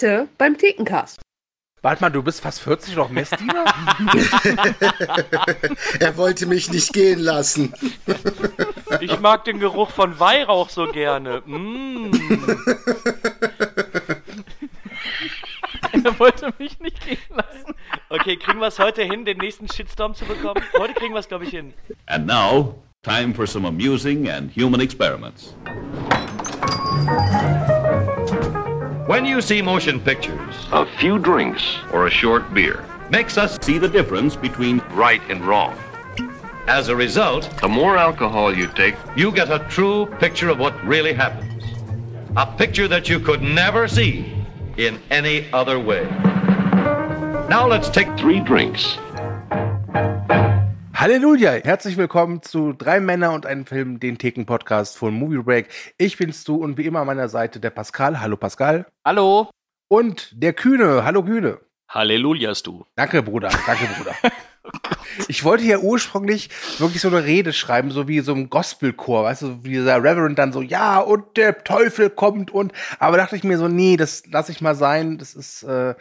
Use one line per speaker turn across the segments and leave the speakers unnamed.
Heute beim Thekencast.
Warte mal, du bist fast 40 noch Messdiener?
er wollte mich nicht gehen lassen.
Ich mag den Geruch von Weihrauch so gerne. Mm.
er wollte mich nicht gehen lassen.
Okay, kriegen wir es heute hin, den nächsten Shitstorm zu bekommen? Heute kriegen wir es, glaube ich, hin.
And now, time for some amusing and human experiments.
When you see motion pictures,
a few drinks or a short beer
makes us see the difference between
right and wrong.
As a result,
the more alcohol you take,
you get a true picture of what really happens. A picture that you could never see in any other way. Now let's take
three drinks.
Halleluja! Herzlich willkommen zu Drei Männer und einem Film, den Theken-Podcast von Movie Break. Ich bin's du und wie immer an meiner Seite der Pascal. Hallo Pascal.
Hallo.
Und der Kühne. Hallo Kühne.
Hallelujas du.
Danke, Bruder. Danke, Bruder. Ich wollte ja ursprünglich wirklich so eine Rede schreiben, so wie so ein Gospelchor, weißt du, wie dieser Reverend dann so, ja, und der Teufel kommt und, aber dachte ich mir so, nee, das lasse ich mal sein, das ist, äh,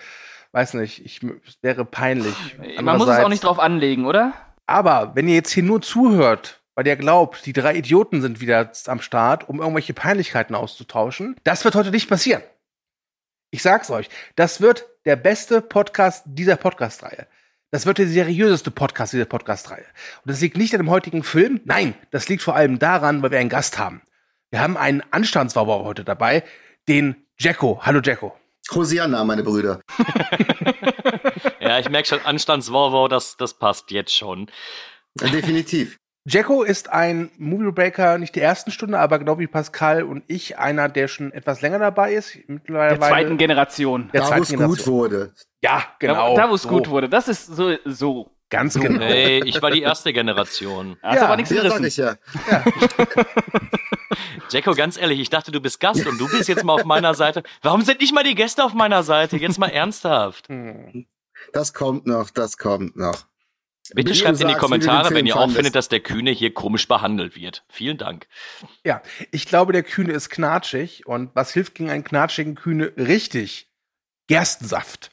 weiß nicht, ich, wäre peinlich.
Man muss es auch nicht drauf anlegen, oder?
Aber wenn ihr jetzt hier nur zuhört, weil ihr glaubt, die drei Idioten sind wieder am Start, um irgendwelche Peinlichkeiten auszutauschen, das wird heute nicht passieren. Ich sag's euch, das wird der beste Podcast dieser Podcast-Reihe. Das wird der seriöseste Podcast dieser Podcast-Reihe. Und das liegt nicht an dem heutigen Film, nein, das liegt vor allem daran, weil wir einen Gast haben. Wir haben einen Anstandswauber heute dabei, den Jacko. Hallo Jacko.
Hosianna, meine Brüder.
ja, ich merke schon, Anstandswauwau, das, das passt jetzt schon.
definitiv.
Jacko ist ein Movie Breaker, nicht der ersten Stunde, aber genau wie Pascal und ich, einer, der schon etwas länger dabei ist.
Mittlerweile der zweiten Generation.
Der da, wo es gut wurde.
Ja, genau.
Da, da wo es so. gut wurde. Das ist so. so.
Ganz genau.
Hey, ich war die erste Generation.
Hast ja, aber nichts gerissen.
Ich ja. ja.
Jacko, ganz ehrlich, ich dachte, du bist Gast und du bist jetzt mal auf meiner Seite. Warum sind nicht mal die Gäste auf meiner Seite? Jetzt mal ernsthaft.
Das kommt noch, das kommt noch.
Bitte schreibt in die Kommentare, wenn ihr auch findet, dass der Kühne hier komisch behandelt wird. Vielen Dank.
Ja, ich glaube, der Kühne ist knatschig. Und was hilft gegen einen knatschigen Kühne? Richtig. Gerstensaft.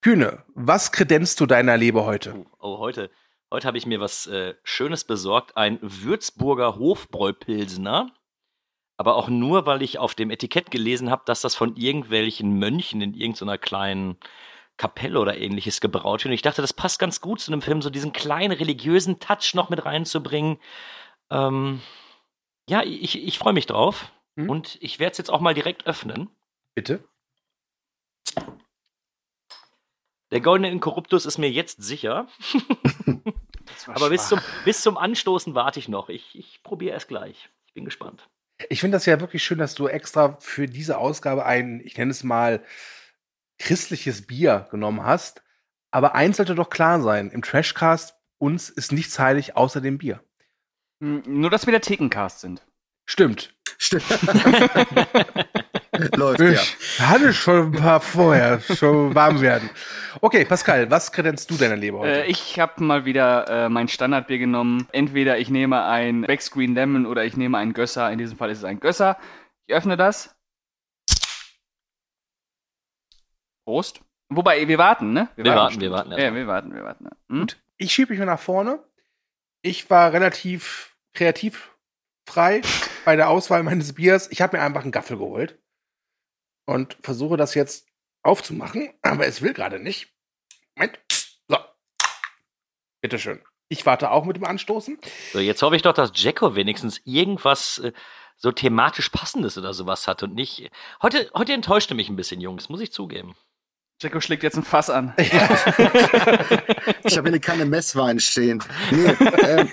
Kühne, was kredenzt du deiner Leber heute?
Oh, oh heute. Heute habe ich mir was äh, Schönes besorgt. Ein Würzburger Hofbräu-Pilsener. Aber auch nur, weil ich auf dem Etikett gelesen habe, dass das von irgendwelchen Mönchen in irgendeiner kleinen Kapelle oder ähnliches gebraut wird. Und ich dachte, das passt ganz gut zu einem Film, so diesen kleinen religiösen Touch noch mit reinzubringen. Ähm, ja, ich, ich freue mich drauf. Hm? Und ich werde es jetzt auch mal direkt öffnen.
Bitte.
Der goldene Inkorruptus ist mir jetzt sicher. Aber bis zum, bis zum Anstoßen warte ich noch. Ich, ich probiere es gleich. Ich bin gespannt.
Ich finde das ja wirklich schön, dass du extra für diese Ausgabe ein, ich nenne es mal, christliches Bier genommen hast. Aber eins sollte doch klar sein: Im Trashcast uns ist nichts heilig außer dem Bier.
Hm, nur, dass wir der Thekencast sind.
Stimmt.
Stimmt. Läuft,
ich ja. hatte schon ein paar vorher, schon warm werden. Okay, Pascal, was kredenzt du deiner Leber heute?
Äh, ich habe mal wieder äh, mein Standardbier genommen. Entweder ich nehme ein Backscreen Lemon oder ich nehme einen Gösser. In diesem Fall ist es ein Gösser. Ich öffne das. Prost. Wobei, wir warten, ne?
Wir, wir warten, warten wir warten.
Ja, wir warten, wir warten.
Hm? Gut, ich schiebe mich mal nach vorne. Ich war relativ kreativ frei bei der Auswahl meines Biers. Ich habe mir einfach einen Gaffel geholt und versuche das jetzt aufzumachen, aber es will gerade nicht. Moment. So. Bitteschön. Ich warte auch mit dem Anstoßen.
So, jetzt hoffe ich doch, dass Jacko wenigstens irgendwas äh, so thematisch Passendes oder sowas hat und nicht. Heute, heute enttäuschte mich ein bisschen, Jungs, muss ich zugeben.
Jacko schlägt jetzt ein Fass an.
ich habe hier keine Messwein stehen. Nee, ähm,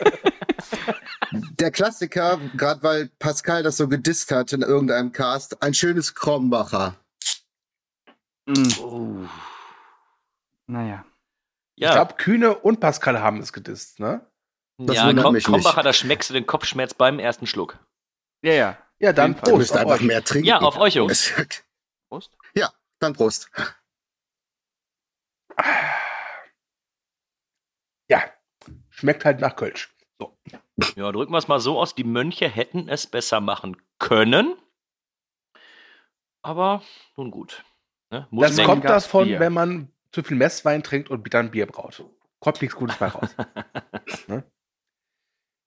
der Klassiker, gerade weil Pascal das so gedisst hat in irgendeinem Cast, ein schönes Krombacher.
Mm. Oh. Naja.
Ja. Ich glaube, Kühne und Pascal haben es gedisst, ne?
Das ja, Krom Krombacher, da schmeckst du den Kopfschmerz beim ersten Schluck.
Ja, ja.
Ja, dann
Prost. Du müsst einfach euch. mehr trinken.
Ja, auf euch, Jungs.
Prost. Ja, dann Prost.
Ja, schmeckt halt nach Kölsch. So.
Ja, drücken wir es mal so aus, die Mönche hätten es besser machen können. Aber nun gut. Ne? Muss
Das kommt
gab's
davon,
Bier.
wenn man zu viel Messwein trinkt und dann Bier braut. Kommt nichts Gutes bei raus. ne?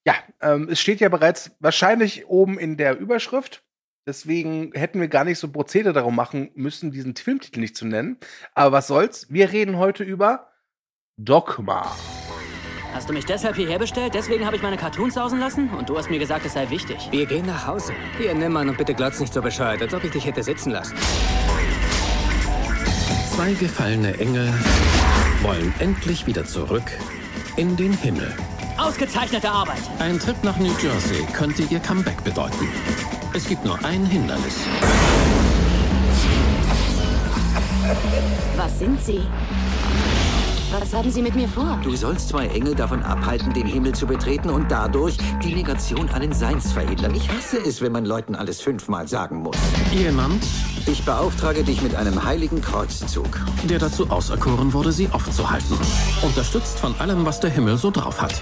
Ja, ähm, es steht ja bereits wahrscheinlich oben in der Überschrift. Deswegen hätten wir gar nicht so Prozedere darum machen müssen, diesen Filmtitel nicht zu nennen. Aber was soll's? Wir reden heute über Dogma.
Hast du mich deshalb hierher bestellt? Deswegen habe ich meine Cartoons sausen lassen? Und du hast mir gesagt, es sei wichtig.
Wir gehen nach Hause. Hier, nimm an und bitte glotz nicht so bescheuert, als ob ich dich hätte sitzen lassen.
Zwei gefallene Engel wollen endlich wieder zurück in den Himmel.
Ausgezeichnete Arbeit.
Ein Trip nach New Jersey könnte ihr Comeback bedeuten. Es gibt nur ein Hindernis.
Was sind Sie? Was haben Sie mit mir vor?
Du sollst zwei Engel davon abhalten, den Himmel zu betreten und dadurch die Negation allen Seins verhindern. Ich hasse es, wenn man Leuten alles fünfmal sagen muss.
Jemand,
Ich beauftrage dich mit einem heiligen Kreuzzug.
der dazu auserkoren wurde, sie aufzuhalten. Unterstützt von allem, was der Himmel so drauf hat.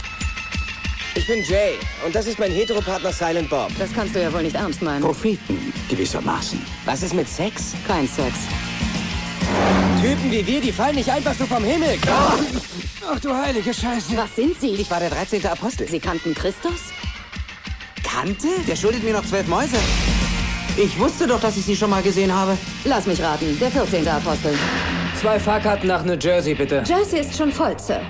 Ich bin Jay und das ist mein Heteropartner Silent Bob.
Das kannst du ja wohl nicht ernst meinen.
Propheten, gewissermaßen. Was ist mit Sex?
Kein Sex.
Typen wie wir, die fallen nicht einfach so vom Himmel. Ach du heilige Scheiße.
Was sind Sie?
Ich war der 13. Apostel.
Sie kannten Christus?
kannte? Der schuldet mir noch zwölf Mäuse. Ich wusste doch, dass ich sie schon mal gesehen habe.
Lass mich raten, der 14. Apostel.
Zwei Fahrkarten nach New Jersey, bitte.
Jersey ist schon voll, Sir.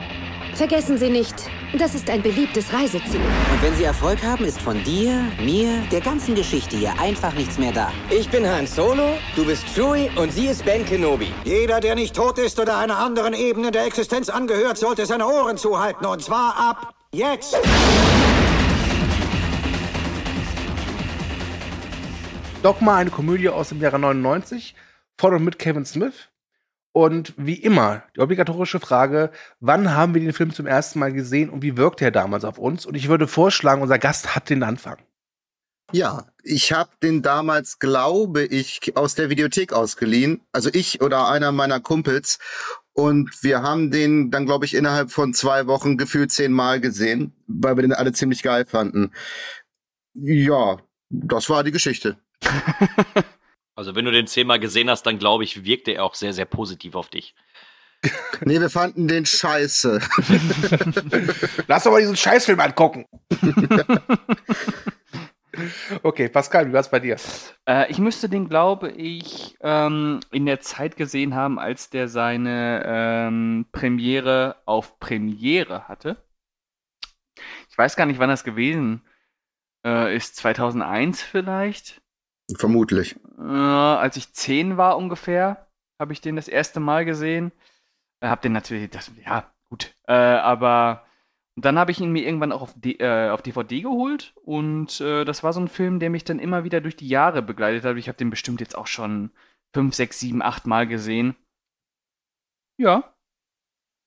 Vergessen Sie nicht, das ist ein beliebtes Reiseziel.
Und wenn sie Erfolg haben, ist von dir, mir, der ganzen Geschichte hier einfach nichts mehr da. Ich bin Han Solo, du bist Chewie und sie ist Ben Kenobi.
Jeder, der nicht tot ist oder einer anderen Ebene der Existenz angehört, sollte seine Ohren zuhalten. Und zwar ab jetzt.
Dogma, eine Komödie aus dem Jahre 99, von und mit Kevin Smith. Und wie immer, die obligatorische Frage, wann haben wir den Film zum ersten Mal gesehen und wie wirkte er damals auf uns? Und ich würde vorschlagen, unser Gast hat den Anfang.
Ja, ich habe den damals, glaube ich, aus der Videothek ausgeliehen. Also ich oder einer meiner Kumpels. Und wir haben den dann, glaube ich, innerhalb von zwei Wochen gefühlt zehnmal gesehen, weil wir den alle ziemlich geil fanden. Ja, das war die Geschichte.
Also wenn du den zehnmal gesehen hast, dann glaube ich, wirkte er auch sehr, sehr positiv auf dich.
Nee, wir fanden den scheiße.
Lass doch mal diesen Scheißfilm angucken. okay, Pascal, wie war's bei dir?
Äh, ich müsste den, glaube ich, ähm, in der Zeit gesehen haben, als der seine ähm, Premiere auf Premiere hatte. Ich weiß gar nicht, wann das gewesen äh, ist. 2001 vielleicht?
Vermutlich.
Äh, als ich zehn war ungefähr, habe ich den das erste Mal gesehen. Äh, hab den natürlich, das, ja, gut. Äh, aber dann habe ich ihn mir irgendwann auch auf, D äh, auf DVD geholt und äh, das war so ein Film, der mich dann immer wieder durch die Jahre begleitet hat. Ich habe den bestimmt jetzt auch schon fünf, sechs, sieben, acht Mal gesehen. Ja.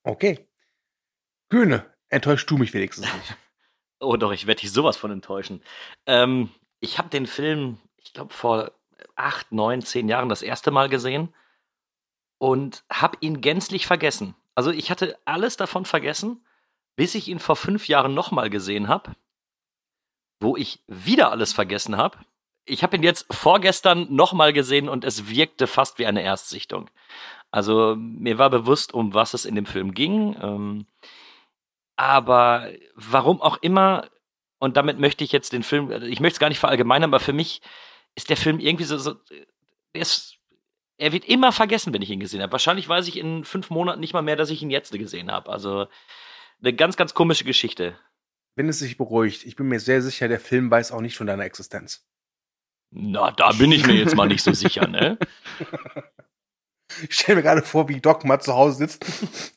Okay. Kühne, enttäuschst du mich wenigstens nicht.
Oh doch, ich werde dich sowas von enttäuschen. Ähm, ich habe den Film, ich glaube, vor acht, neun, zehn Jahren das erste Mal gesehen und habe ihn gänzlich vergessen. Also ich hatte alles davon vergessen, bis ich ihn vor fünf Jahren nochmal gesehen habe, wo ich wieder alles vergessen habe. Ich habe ihn jetzt vorgestern nochmal gesehen und es wirkte fast wie eine Erstsichtung. Also mir war bewusst, um was es in dem Film ging. Ähm, aber warum auch immer, und damit möchte ich jetzt den Film, ich möchte es gar nicht verallgemeinern, aber für mich ist der Film irgendwie so, so er, ist, er wird immer vergessen, wenn ich ihn gesehen habe. Wahrscheinlich weiß ich in fünf Monaten nicht mal mehr, dass ich ihn jetzt gesehen habe. Also eine ganz, ganz komische Geschichte.
Wenn es sich beruhigt, ich bin mir sehr sicher, der Film weiß auch nicht von deiner Existenz.
Na, da bin ich mir jetzt mal nicht so sicher, ne?
Ich stelle mir gerade vor, wie Doc mal zu Hause sitzt.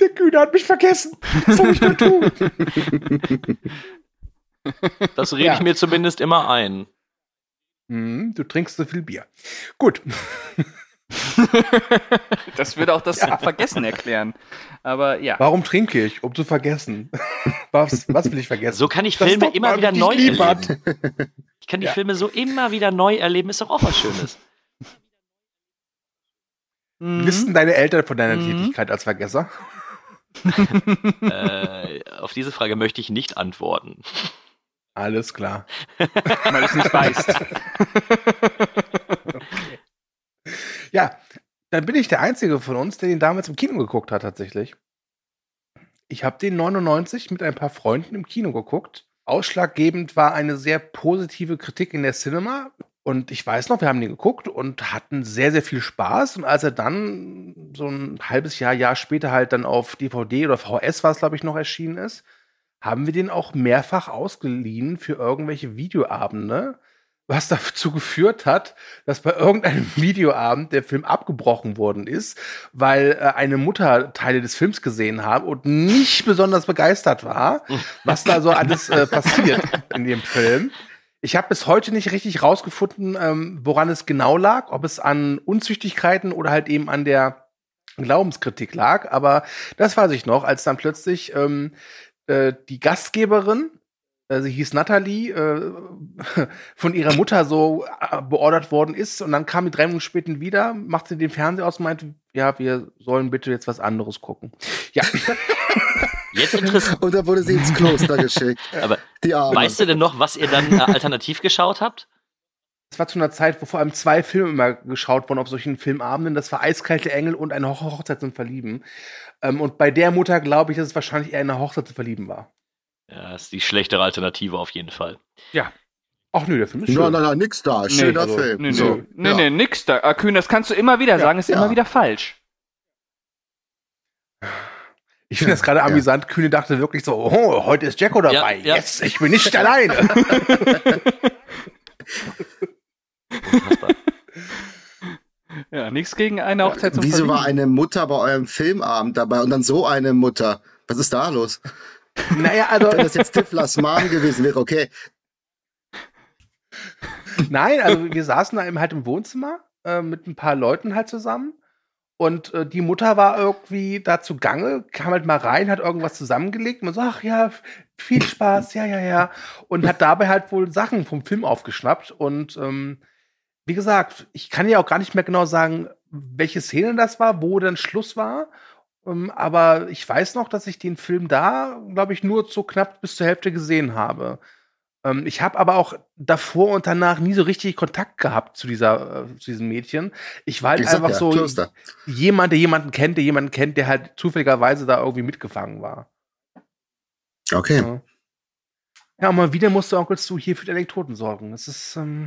Der Kühne hat mich vergessen. Was soll ich denn tun?
Das rede
Ja.
ich mir zumindest immer ein.
Hm, du trinkst so viel Bier. Gut.
Das würde auch das Vergessen erklären. Aber ja.
Warum trinke ich? Um zu vergessen. Was, was will ich vergessen?
So kann ich
Das
Filme immer wieder neu erleben. Ich kann die
Ja.
Filme so immer wieder neu erleben, ist doch auch was Schönes.
Mhm.
Wissen deine Eltern von deiner
Mhm.
Tätigkeit als Vergesser?
äh, auf diese Frage möchte ich nicht antworten.
Alles klar.
Weil es nicht weißt.
Ja, dann bin ich der Einzige von uns, der den damals im Kino geguckt hat, tatsächlich. Ich habe den 99 mit ein paar Freunden im Kino geguckt. Ausschlaggebend war eine sehr positive Kritik in der Cinema. Und ich weiß noch, wir haben den geguckt und hatten sehr, sehr viel Spaß. Und als er dann so ein halbes Jahr, Jahr später halt dann auf DVD oder VS, was glaube ich noch erschienen ist, haben wir den auch mehrfach ausgeliehen für irgendwelche Videoabende was dazu geführt hat, dass bei irgendeinem Videoabend der Film abgebrochen worden ist, weil äh, eine Mutter Teile des Films gesehen haben und nicht besonders begeistert war, was da so alles äh, passiert in dem Film. Ich habe bis heute nicht richtig rausgefunden, ähm, woran es genau lag, ob es an Unzüchtigkeiten oder halt eben an der Glaubenskritik lag. Aber das weiß ich noch, als dann plötzlich ähm, äh, die Gastgeberin äh, sie hieß Natalie, äh, von ihrer Mutter so äh, beordert worden ist und dann kam die drei Minuten später wieder, machte den Fernseher aus und meinte, ja, wir sollen bitte jetzt was anderes gucken. Ja.
Jetzt interessant.
Und dann wurde sie ins Kloster geschickt.
Aber weißt du denn noch, was ihr dann äh, alternativ geschaut habt?
Es war zu einer Zeit, wo vor allem zwei Filme immer geschaut wurden auf solchen Filmabenden. Das war Eiskalte Engel und eine Hochzeit zum Verlieben. Ähm, und bei der Mutter glaube ich, dass es wahrscheinlich eher eine Hochzeit zu verlieben war.
Ja, ist die schlechtere Alternative auf jeden Fall.
Ja. Ach nö, der Film ist schön.
Nein, nein, nein, nix da. Schöner
also,
Film.
Nee,
so,
nee, nee,
ja.
nee, nix da. Ah, Kühn, das kannst du immer wieder sagen, ist
ja.
immer wieder falsch.
Ich finde das gerade amüsant. Kühne dachte wirklich so, oh, heute ist Jacko dabei.
Ja, ja.
Yes, ich bin nicht alleine.
Ja, nichts gegen eine Hochzeit zum
Wieso war
Verlieben.
eine Mutter bei eurem Filmabend dabei und dann so eine Mutter? Was ist da los?
naja, also.
Wenn das jetzt Tiflers Mom gewesen wäre, okay.
Nein, also wir saßen da eben halt im Wohnzimmer äh, mit ein paar Leuten halt zusammen. Und äh, die Mutter war irgendwie da zu Gange, kam halt mal rein, hat irgendwas zusammengelegt. Man so, ach ja, viel Spaß, ja, ja, ja. Und hat dabei halt wohl Sachen vom Film aufgeschnappt. Und ähm, wie gesagt, ich kann ja auch gar nicht mehr genau sagen, welche Szene das war, wo dann Schluss war. Ähm, aber ich weiß noch, dass ich den Film da, glaube ich, nur so knapp bis zur Hälfte gesehen habe. Ähm, ich habe aber auch davor und danach nie so richtig Kontakt gehabt zu dieser, äh, zu diesem Mädchen. Ich war halt einfach
ja,
so
Kloster.
jemand, der jemanden kennt, der jemanden kennt, der halt zufälligerweise da irgendwie mitgefangen war.
Okay.
Ja. Ja, und mal wieder musste Onkel Stu hier für die Anekdoten sorgen. Das ist, ähm,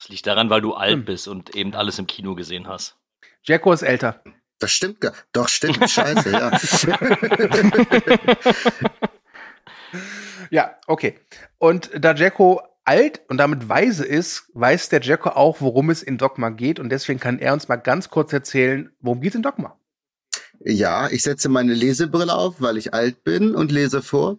Das liegt daran, weil du alt
Hm.
bist und eben alles im Kino gesehen hast.
Jacko ist älter.
Das stimmt gar Doch, stimmt. Scheiße, ja.
Ja, okay. Und da Jacko alt und damit weise ist, weiß der Jacko auch, worum es in Dogma geht. Und deswegen kann er uns mal ganz kurz erzählen, worum geht es in Dogma?
Ja, ich setze meine Lesebrille auf, weil ich alt bin und lese vor.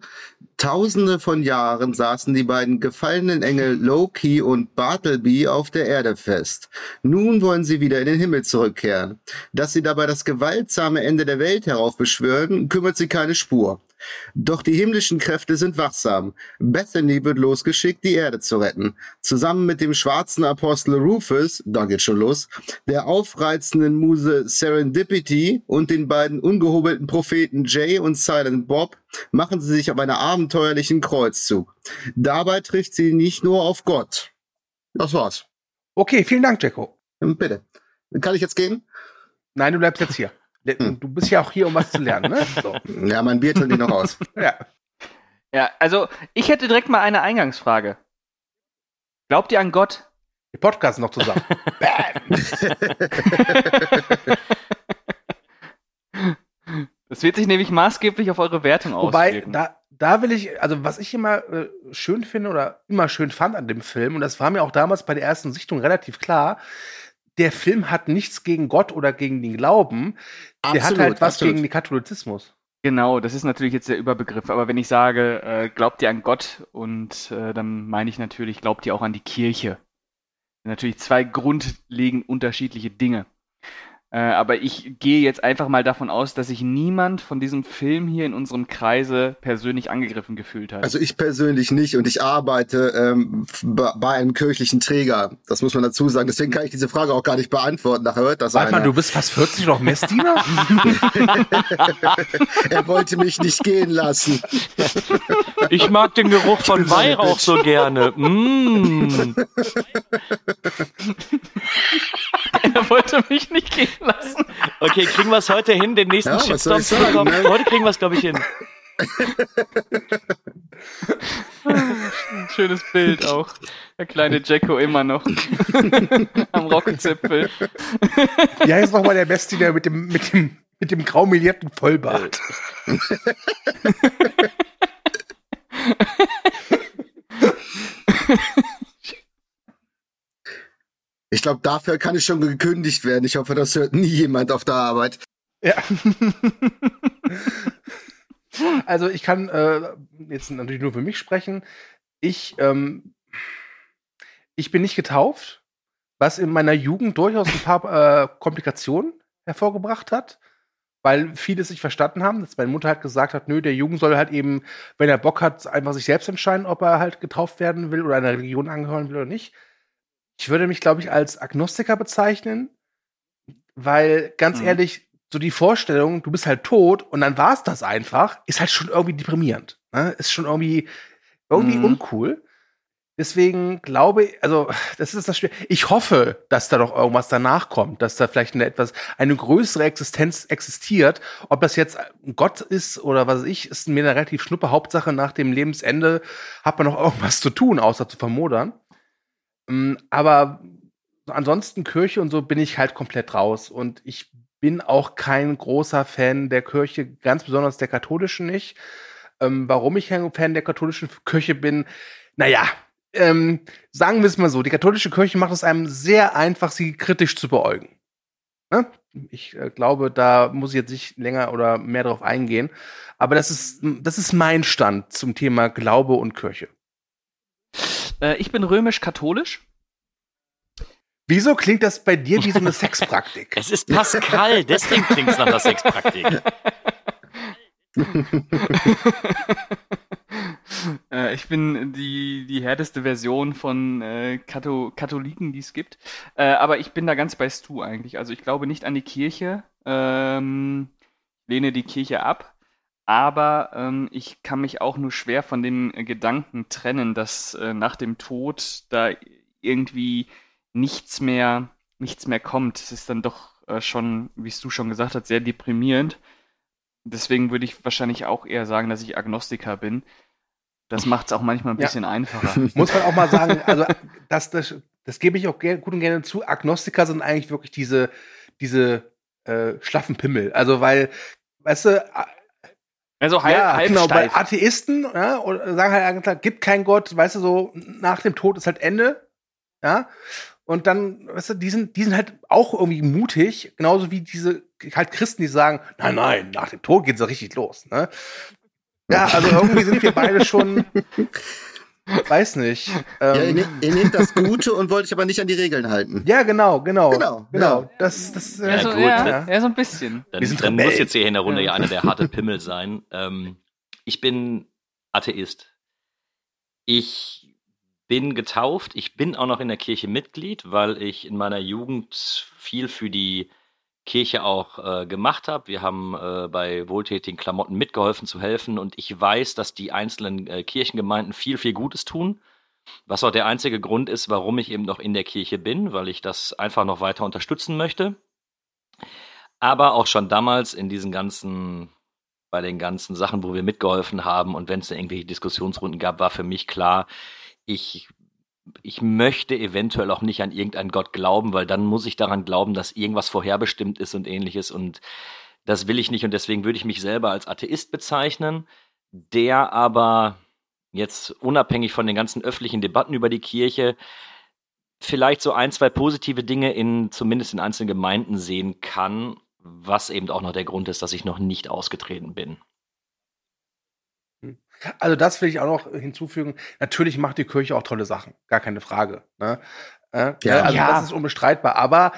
Tausende von Jahren saßen die beiden gefallenen Engel Loki und Bartleby auf der Erde fest. Nun wollen sie wieder in den Himmel zurückkehren. Dass sie dabei das gewaltsame Ende der Welt heraufbeschwören, kümmert sie keine Spur. Doch die himmlischen Kräfte sind wachsam. Bethany wird losgeschickt, die Erde zu retten. Zusammen mit dem schwarzen Apostel Rufus, da geht schon los, der aufreizenden Muse Serendipity und den beiden ungehobelten Propheten Jay und Silent Bob machen sie sich auf einen abenteuerlichen Kreuzzug. Dabei trifft sie nicht nur auf Gott. Das war's.
Okay, vielen Dank, Jacko.
Bitte. Kann ich jetzt gehen?
Nein, du bleibst jetzt hier. Du bist ja auch hier, um was zu lernen, ne? So.
Ja, mein Bier ich noch aus.
Ja.
Ja, also ich hätte direkt mal eine Eingangsfrage. Glaubt ihr an Gott?
Wir podcasten noch zusammen.
Das wird sich nämlich maßgeblich auf eure Wertung
Wobei,
auswirken.
da, da will ich, also was ich immer äh, schön finde oder immer schön fand an dem Film, und das war mir auch damals bei der ersten Sichtung relativ klar, der Film hat nichts gegen Gott oder gegen den Glauben. der hat
Absolut,
halt was
absolut.
gegen den Katholizismus.
Genau, das ist natürlich jetzt der Überbegriff. Aber wenn ich sage, äh, glaubt ihr an Gott, und äh, dann meine ich natürlich, glaubt ihr auch an die Kirche. Natürlich zwei grundlegend unterschiedliche Dinge. Äh, aber ich gehe jetzt einfach mal davon aus, dass sich niemand von diesem Film hier in unserem Kreise persönlich angegriffen gefühlt hat.
Also ich persönlich nicht und ich arbeite ähm, bei einem kirchlichen Träger. Das muss man dazu sagen. Deswegen kann ich diese Frage auch gar nicht beantworten. Nachher hört das
Warte mal,
einer.
du bist fast 40 noch Messdiener?
er wollte mich nicht gehen lassen.
Ich mag den Geruch von Weihrauch so gerne. Mm.
er wollte mich nicht gehen lassen.
Okay, kriegen wir es heute hin, den nächsten
Ja,
Shitstorm zu bekommen?
ne?
Heute kriegen wir es, glaube ich, hin.
Ein schönes Bild auch. Der kleine Jacko immer noch am Rockzipfel.
Wie heißt nochmal der Beste, der mit dem, mit dem, mit dem graumelierten Vollbart?
Ich glaube, dafür kann ich schon gekündigt werden. Ich hoffe, das hört nie jemand auf der Arbeit.
Ja. also ich kann äh, jetzt natürlich nur für mich sprechen. Ich, ähm, ich bin nicht getauft, was in meiner Jugend durchaus ein paar äh, Komplikationen hervorgebracht hat, weil viele es nicht verstanden haben, dass meine Mutter halt gesagt hat, nö, der Jugend soll halt eben, wenn er Bock hat, einfach sich selbst entscheiden, ob er halt getauft werden will oder einer Religion angehören will oder nicht. Ich würde mich, glaube ich, als Agnostiker bezeichnen, weil ganz
Mhm.
ehrlich, so die Vorstellung, du bist halt tot und dann war's das einfach, ist halt schon irgendwie deprimierend. Ne? Ist schon irgendwie, irgendwie
Mhm.
uncool. Deswegen glaube ich, also das ist das Spiel. Ich hoffe, dass da noch irgendwas danach kommt, dass da vielleicht eine etwas, eine größere Existenz existiert. Ob das jetzt ein Gott ist oder was weiß ich, ist mir eine relativ schnuppe Hauptsache. Nach dem Lebensende hat man noch irgendwas zu tun, außer zu vermodern. Mm, Aber ansonsten Kirche und so bin ich halt komplett raus. Und ich bin auch kein großer Fan der Kirche, ganz besonders der katholischen nicht. Ähm, warum ich kein Fan der katholischen Kirche bin, naja, ähm, sagen wir es mal so, die katholische Kirche macht es einem sehr einfach, sie kritisch zu beäugen. Ne? Ich äh, glaube, da muss ich jetzt nicht länger oder mehr drauf eingehen. Aber das ist, das ist mein Stand zum Thema Glaube und Kirche.
Äh, ich bin römisch-katholisch.
Wieso klingt das bei dir wie so eine Sexpraktik?
Es ist Pascal, deswegen klingt es nach der Sexpraktik.
äh, ich bin die, die härteste Version von äh, Katho Katholiken, die es gibt. Äh, aber ich bin da ganz bei Stu eigentlich. Also ich glaube nicht an die Kirche. Ähm, lehne die Kirche ab. Aber ähm, ich kann mich auch nur schwer von dem äh, Gedanken trennen, dass äh, nach dem Tod da irgendwie nichts mehr, nichts mehr kommt. Es ist dann doch äh, schon, wie es du schon gesagt hast, sehr deprimierend. Deswegen würde ich wahrscheinlich auch eher sagen, dass ich Agnostiker bin. Das macht es auch manchmal ein
Ja.
bisschen einfacher.
Muss man auch mal sagen, also das, das, das gebe ich auch gut und gerne zu. Agnostiker sind eigentlich wirklich diese, diese äh, schlaffen Pimmel. Also weil, weißt du,
Also halb,
ja,
halb
genau, bei
steif.
Atheisten ja, oder sagen halt einfach, gibt keinen Gott, weißt du, so nach dem Tod ist halt Ende. Ja. Und dann, weißt du, die sind, die sind halt auch irgendwie mutig, genauso wie diese halt Christen, die sagen, nein, nein, nach dem Tod geht's ja richtig los. Ne? Ja, also irgendwie sind wir beide schon, weiß nicht.
ja, ihr,
Ähm,
ne ihr nehmt das Gute und wollt euch aber nicht an die Regeln halten.
ja, genau, genau.
Genau,
genau.
ja.
Das, das,
Ja,
äh,
so,
gut,
ja,
ne?
ja, so ein bisschen.
Dann, dann muss jetzt hier in der Runde
Ja.
ja einer der harte Pimmel sein. Ähm, ich bin Atheist. Ich bin getauft. Ich bin auch noch in der Kirche Mitglied, weil ich in meiner Jugend viel für die Kirche auch äh, gemacht habe. Wir haben äh, bei wohltätigen Klamotten mitgeholfen zu helfen und ich weiß, dass die einzelnen äh, Kirchengemeinden viel, viel Gutes tun. Was auch der einzige Grund ist, warum ich eben noch in der Kirche bin, weil ich das einfach noch weiter unterstützen möchte. Aber auch schon damals in diesen ganzen, bei den ganzen Sachen, wo wir mitgeholfen haben und wenn es irgendwelche Diskussionsrunden gab, war für mich klar, ich, ich möchte eventuell auch nicht an irgendeinen Gott glauben, weil dann muss ich daran glauben, dass irgendwas vorherbestimmt ist und ähnliches und das will ich nicht und deswegen würde ich mich selber als Atheist bezeichnen, der aber jetzt unabhängig von den ganzen öffentlichen Debatten über die Kirche vielleicht so ein, zwei positive Dinge in zumindest in einzelnen Gemeinden sehen kann, was eben auch noch der Grund ist, dass ich noch nicht ausgetreten bin.
Also das will ich auch noch hinzufügen. Natürlich macht die Kirche auch tolle Sachen, gar keine Frage. Ne? Äh,
Ja.
also
Ja.
das ist unbestreitbar. Aber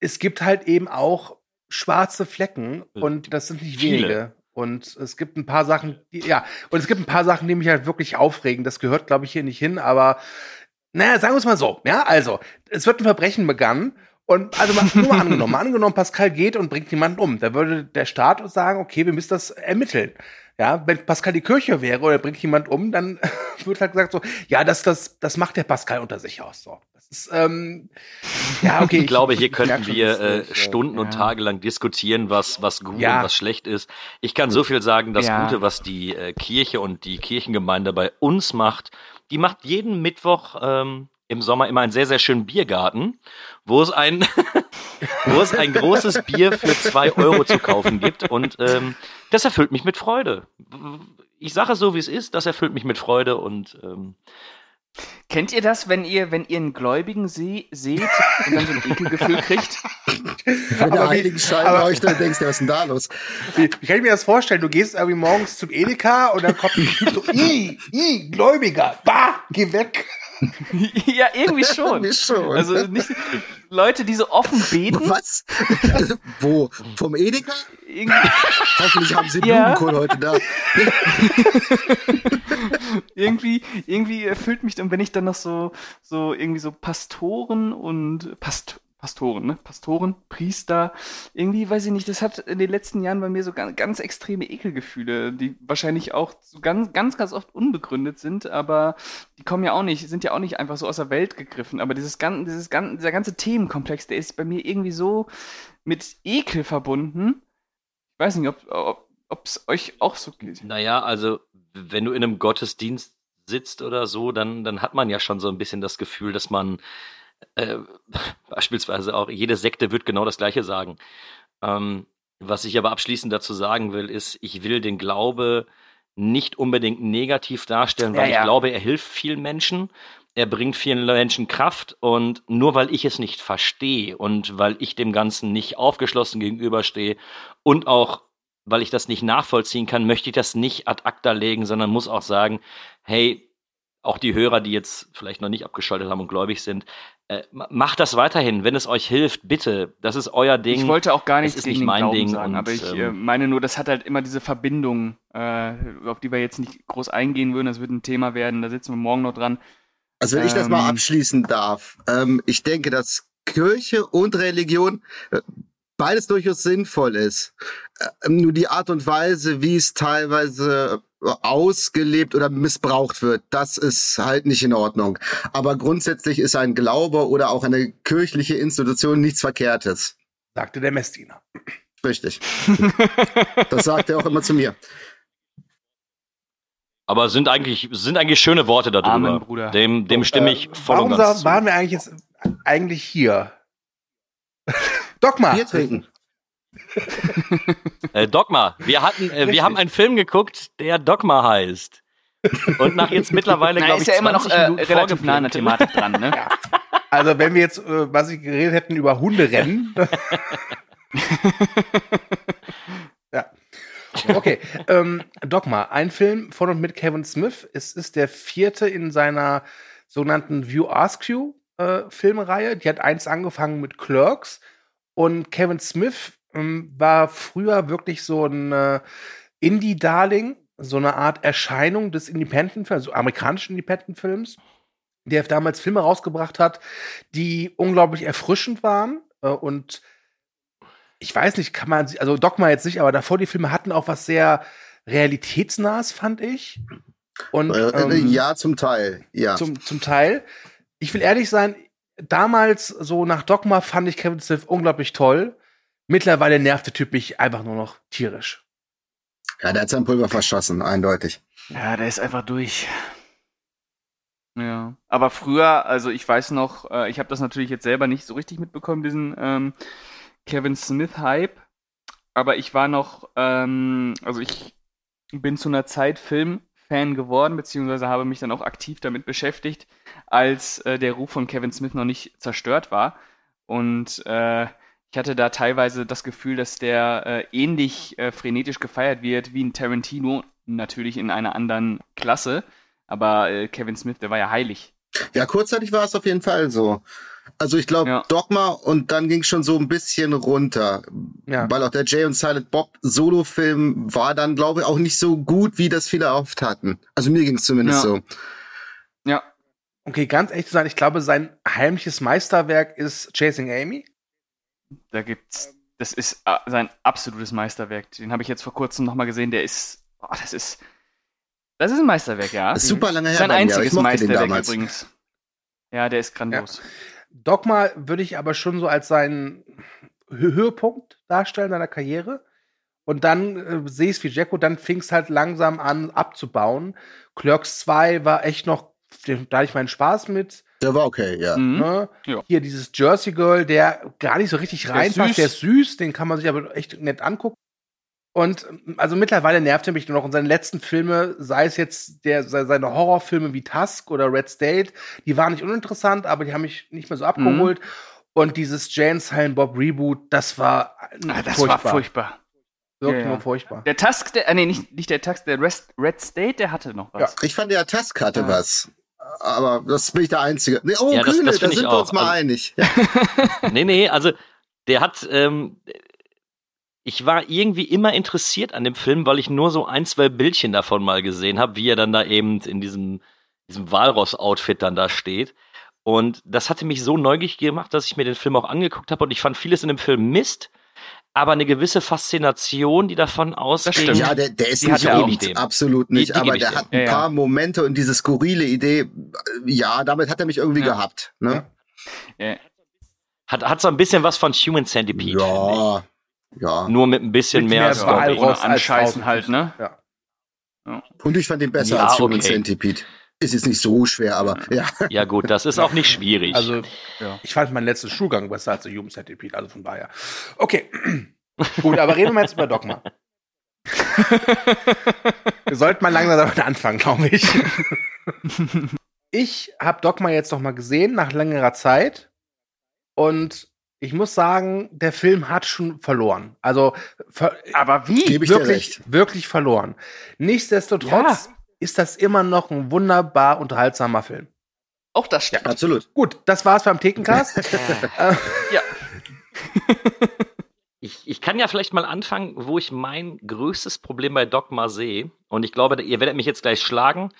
es gibt halt eben auch schwarze Flecken und das sind nicht
Viele.
wenige. Und es gibt ein paar Sachen, die, ja, und es gibt ein paar Sachen, die mich halt wirklich aufregen. Das gehört, glaube ich, hier nicht hin, aber naja, sagen wir es mal so. Ja, also, es wird ein Verbrechen begangen. Und also mal, nur mal angenommen, mal angenommen, Pascal geht und bringt jemanden um. Da würde der Staat sagen, okay, wir müssen das ermitteln. Ja, wenn Pascal die Kirche wäre oder bringt jemand um, dann wird halt gesagt so, ja, das, das, das macht der Pascal unter sich aus. So. Das Das, ähm, ja, okay.
Ich glaube, hier
ich
könnten wir äh, Stunden und
ja.
Tage lang diskutieren, was, was gut
Ja.
und was schlecht ist. Ich kann so viel sagen, das
Ja.
Gute, was die äh, Kirche und die Kirchengemeinde bei uns macht, die macht jeden Mittwoch ähm, im Sommer immer einen sehr, sehr schönen Biergarten, wo es ein, wo es ein großes Bier für zwei Euro zu kaufen gibt. Und ähm, das erfüllt mich mit Freude. Ich sage es so, wie es ist, das erfüllt mich mit Freude und ähm,
Kennt ihr das, wenn ihr, wenn ihr einen Gläubigen se seht und dann so ein Ekelgefühl kriegt?
Wenn der Heiligenschein
aber-
leuchtet, dann denkst du, was ist denn da los?
Wie, wie kann ich mir das vorstellen? Du gehst irgendwie morgens zum Edeka und dann kommt ein Typ so, i, i, Gläubiger, bah, geh weg.
ja, irgendwie schon.
Schon.
Also nicht Leute, die so offen beten.
Was? Wo? Vom Edeka?
Irgendwie,
Hoffentlich haben sie
Ja.
Blumenkohl heute da.
irgendwie, irgendwie erfüllt mich dann, wenn ich dann noch so, so irgendwie so Pastoren und Past Pastoren, ne? Pastoren, Priester, irgendwie, weiß ich nicht, das hat in den letzten Jahren bei mir so ganz, ganz extreme Ekelgefühle, die wahrscheinlich auch so ganz, ganz, ganz oft unbegründet sind, aber die kommen ja auch nicht, sind ja auch nicht einfach so aus der Welt gegriffen. Aber dieses ganze, dieses ganze, dieser ganze Themenkomplex, der ist bei mir irgendwie so mit Ekel verbunden. Ich weiß nicht, ob, ob, ob es euch auch so geht.
Naja, also wenn du in einem Gottesdienst sitzt oder so, dann, dann hat man ja schon so ein bisschen das Gefühl, dass man äh, beispielsweise auch, jede Sekte wird genau das gleiche sagen. Ähm, was ich aber abschließend dazu sagen will, ist, ich will den Glaube nicht unbedingt negativ darstellen, weil
Ja, ja.
ich glaube, er hilft vielen Menschen. Er bringt vielen Menschen Kraft und nur weil ich es nicht verstehe und weil ich dem Ganzen nicht aufgeschlossen gegenüberstehe und auch weil ich das nicht nachvollziehen kann, möchte ich das nicht ad acta legen, sondern muss auch sagen, hey, auch die Hörer, die jetzt vielleicht noch nicht abgeschaltet haben und gläubig sind, äh, ma- macht das weiterhin, wenn es euch hilft, bitte. Das ist euer Ding.
Ich wollte auch gar nichts
ist
gegen
nicht
den
mein
Glauben
Ding
sagen,
und,
aber ich
ähm,
äh, meine nur, das hat halt immer diese Verbindung, äh, auf die wir jetzt nicht groß eingehen würden. Das wird ein Thema werden, da sitzen wir morgen noch dran.
Also wenn ich das mal
Ähm,
abschließen darf. Ähm, ich denke, dass Kirche und Religion äh, beides durchaus sinnvoll ist. Äh, nur die Art und Weise, wie es teilweise äh, ausgelebt oder missbraucht wird, das ist halt nicht in Ordnung. Aber grundsätzlich ist ein Glaube oder auch eine kirchliche Institution nichts Verkehrtes.
Sagte der Messdiener.
Richtig. Das sagt er auch immer zu mir.
Aber sind eigentlich, sind eigentlich schöne Worte darüber.
Amen, Bruder.
Dem, dem stimme ich
Äh,
voll
warum
und ganz zu.
waren wir eigentlich jetzt eigentlich hier? Dogma.
Bier trinken.
Äh, Dogma. Wir hatten, äh, wir haben einen Film geguckt, der Dogma heißt. Und nach jetzt mittlerweile, glaube
ist
ich,
ja immer noch
20
äh, relativ nah an der. Thematik dran, ne?
Also wenn wir jetzt, äh, was ich geredet hätten über Hunderennen. ja. Okay. Ähm, Dogma, ein Film von und mit Kevin Smith. Es ist der vierte in seiner sogenannten View Ask You äh, Filmreihe. Die hat eins angefangen mit Clerks. Und Kevin Smith ähm, war früher wirklich so ein äh, Indie-Darling, so eine Art Erscheinung des Independent-Films, also amerikanischen Independent-Films der damals Filme rausgebracht hat, die unglaublich erfrischend waren äh, und ich weiß nicht, kann man, sie- also Dogma jetzt nicht, aber davor die Filme hatten auch was sehr realitätsnahes, fand ich. Und
Äh,
ähm,
ja, zum Teil. Ja.
zum, zum Teil. Ich will ehrlich sein, damals so nach Dogma fand ich Kevin Smith unglaublich toll. Mittlerweile nervt der Typ mich einfach nur noch tierisch.
ja, der hat sein Pulver verschossen, eindeutig.
Ja, der ist einfach durch. Ja. Aber früher, also ich weiß noch, äh, ich habe das natürlich jetzt selber nicht so richtig mitbekommen, diesen ähm, Kevin Smith-Hype. Aber ich war noch, ähm, also ich bin zu einer Zeit Filmfan geworden, beziehungsweise habe mich dann auch aktiv damit beschäftigt, als äh, der Ruf von Kevin Smith noch nicht zerstört war. Und äh, ich hatte da teilweise das Gefühl, dass der äh, ähnlich äh, frenetisch gefeiert wird wie ein Tarantino, natürlich in einer anderen Klasse. Aber äh, Kevin Smith, der war ja heilig.
Ja, kurzzeitig war es auf jeden Fall so. Also ich glaube
Ja.
Dogma und dann ging es schon so ein bisschen runter.
Ja.
Weil auch der Jay und Silent Bob Solo-Film war dann, glaube ich, auch nicht so gut, wie das viele erhofft hatten. Also mir ging es zumindest
Ja.
so.
Ja,
Okay, ganz ehrlich zu sein, ich glaube, sein heimliches Meisterwerk ist Chasing Amy.
da gibt's, das ist äh, sein absolutes Meisterwerk. Den habe ich jetzt vor kurzem nochmal gesehen. Der ist, oh, das ist, das ist ein Meisterwerk, ja.
Das ist super lange her
Sein einziges Meisterwerk übrigens. Ja, der ist grandios.
Dogma würde ich aber schon so als seinen Hö Höhepunkt darstellen seiner Karriere. Und dann äh, sehe ich es wie Jacko, dann fing es halt langsam an abzubauen. Clerks 2 war echt noch, da hatte ich meinen Spaß mit.
Der war okay, ja.
Mhm.
Ne?
Ja.
Hier dieses Jersey Girl, der gar nicht so richtig reinpasst, der ist süß, den kann man sich aber echt nett angucken. Und ähm, also mittlerweile nervt er mich nur noch. Und seine letzten Filme, sei es jetzt der, se- seine Horrorfilme wie Tusk oder Red State, die waren nicht uninteressant, aber die haben mich nicht mehr so abgeholt.
Mhm.
Und dieses Jane Silent Bob Reboot, das war
Ah, das
furchtbar.
war furchtbar.
Wirklich
Ja, ja.
nur furchtbar.
Der Tusk, der, äh, nee, nicht, nicht der Tusk, der Rest, Red State, der hatte noch was.
Ich fand, der Tusk hatte
Ja.
was. Aber das bin ich der Einzige. Nee, oh,
Ja, das-
Kühne,
das
da sind wir
auch.
uns mal
Also-
einig. Ja.
Nee, nee, also der hat, ähm, ich war irgendwie immer interessiert an dem Film, weil ich nur so ein, zwei Bildchen davon mal gesehen habe, wie er dann da eben in diesem, diesem Walross-Outfit dann da steht. Und das hatte mich so neugierig gemacht, dass ich mir den Film auch angeguckt habe und ich fand vieles in dem Film Mist, aber eine gewisse Faszination, die davon
stimmt.
Ja, der, der ist
Die
nicht
dem.
absolut
Die-
nicht,
die gebe
aber der hat ein
Ja, ja.
paar Momente und diese skurrile Idee, ja, damit hat er mich irgendwie
Ja.
gehabt. Ne?
Ja.
Hat, hat so ein bisschen was von Human Centipede.
Ja, ja.
Nur mit ein bisschen
Mit
mehr,
mehr
Story.
Walross
Ohne
als
Anscheißen halt, ne?
Ja.
Und ich fand den besser
Ja,
als Human
okay.
Centipede. Ist jetzt nicht so schwer, aber ja.
Ja gut, das ist auch nicht schwierig.
Also,
Ja.
ich fand meinen letzten Schulgang besser als der Human Centipede, also von daher. Okay. Gut, aber reden wir jetzt über Dogma. Wir sollten mal langsam damit anfangen, glaube ich. Ich habe Dogma jetzt noch mal gesehen nach längerer Zeit und ich muss sagen, der Film hat schon verloren. Also ver
Aber wie?
Wirklich, wirklich verloren. Nichtsdestotrotz ist das immer noch ein wunderbar unterhaltsamer Film.
Auch das stimmt.
Absolut.
Gut, das war's beim Thekencast.
Ja.
Ich, ich kann ja vielleicht mal anfangen, wo ich mein größtes Problem bei Dogma sehe. Und ich glaube, ihr werdet mich jetzt gleich schlagen.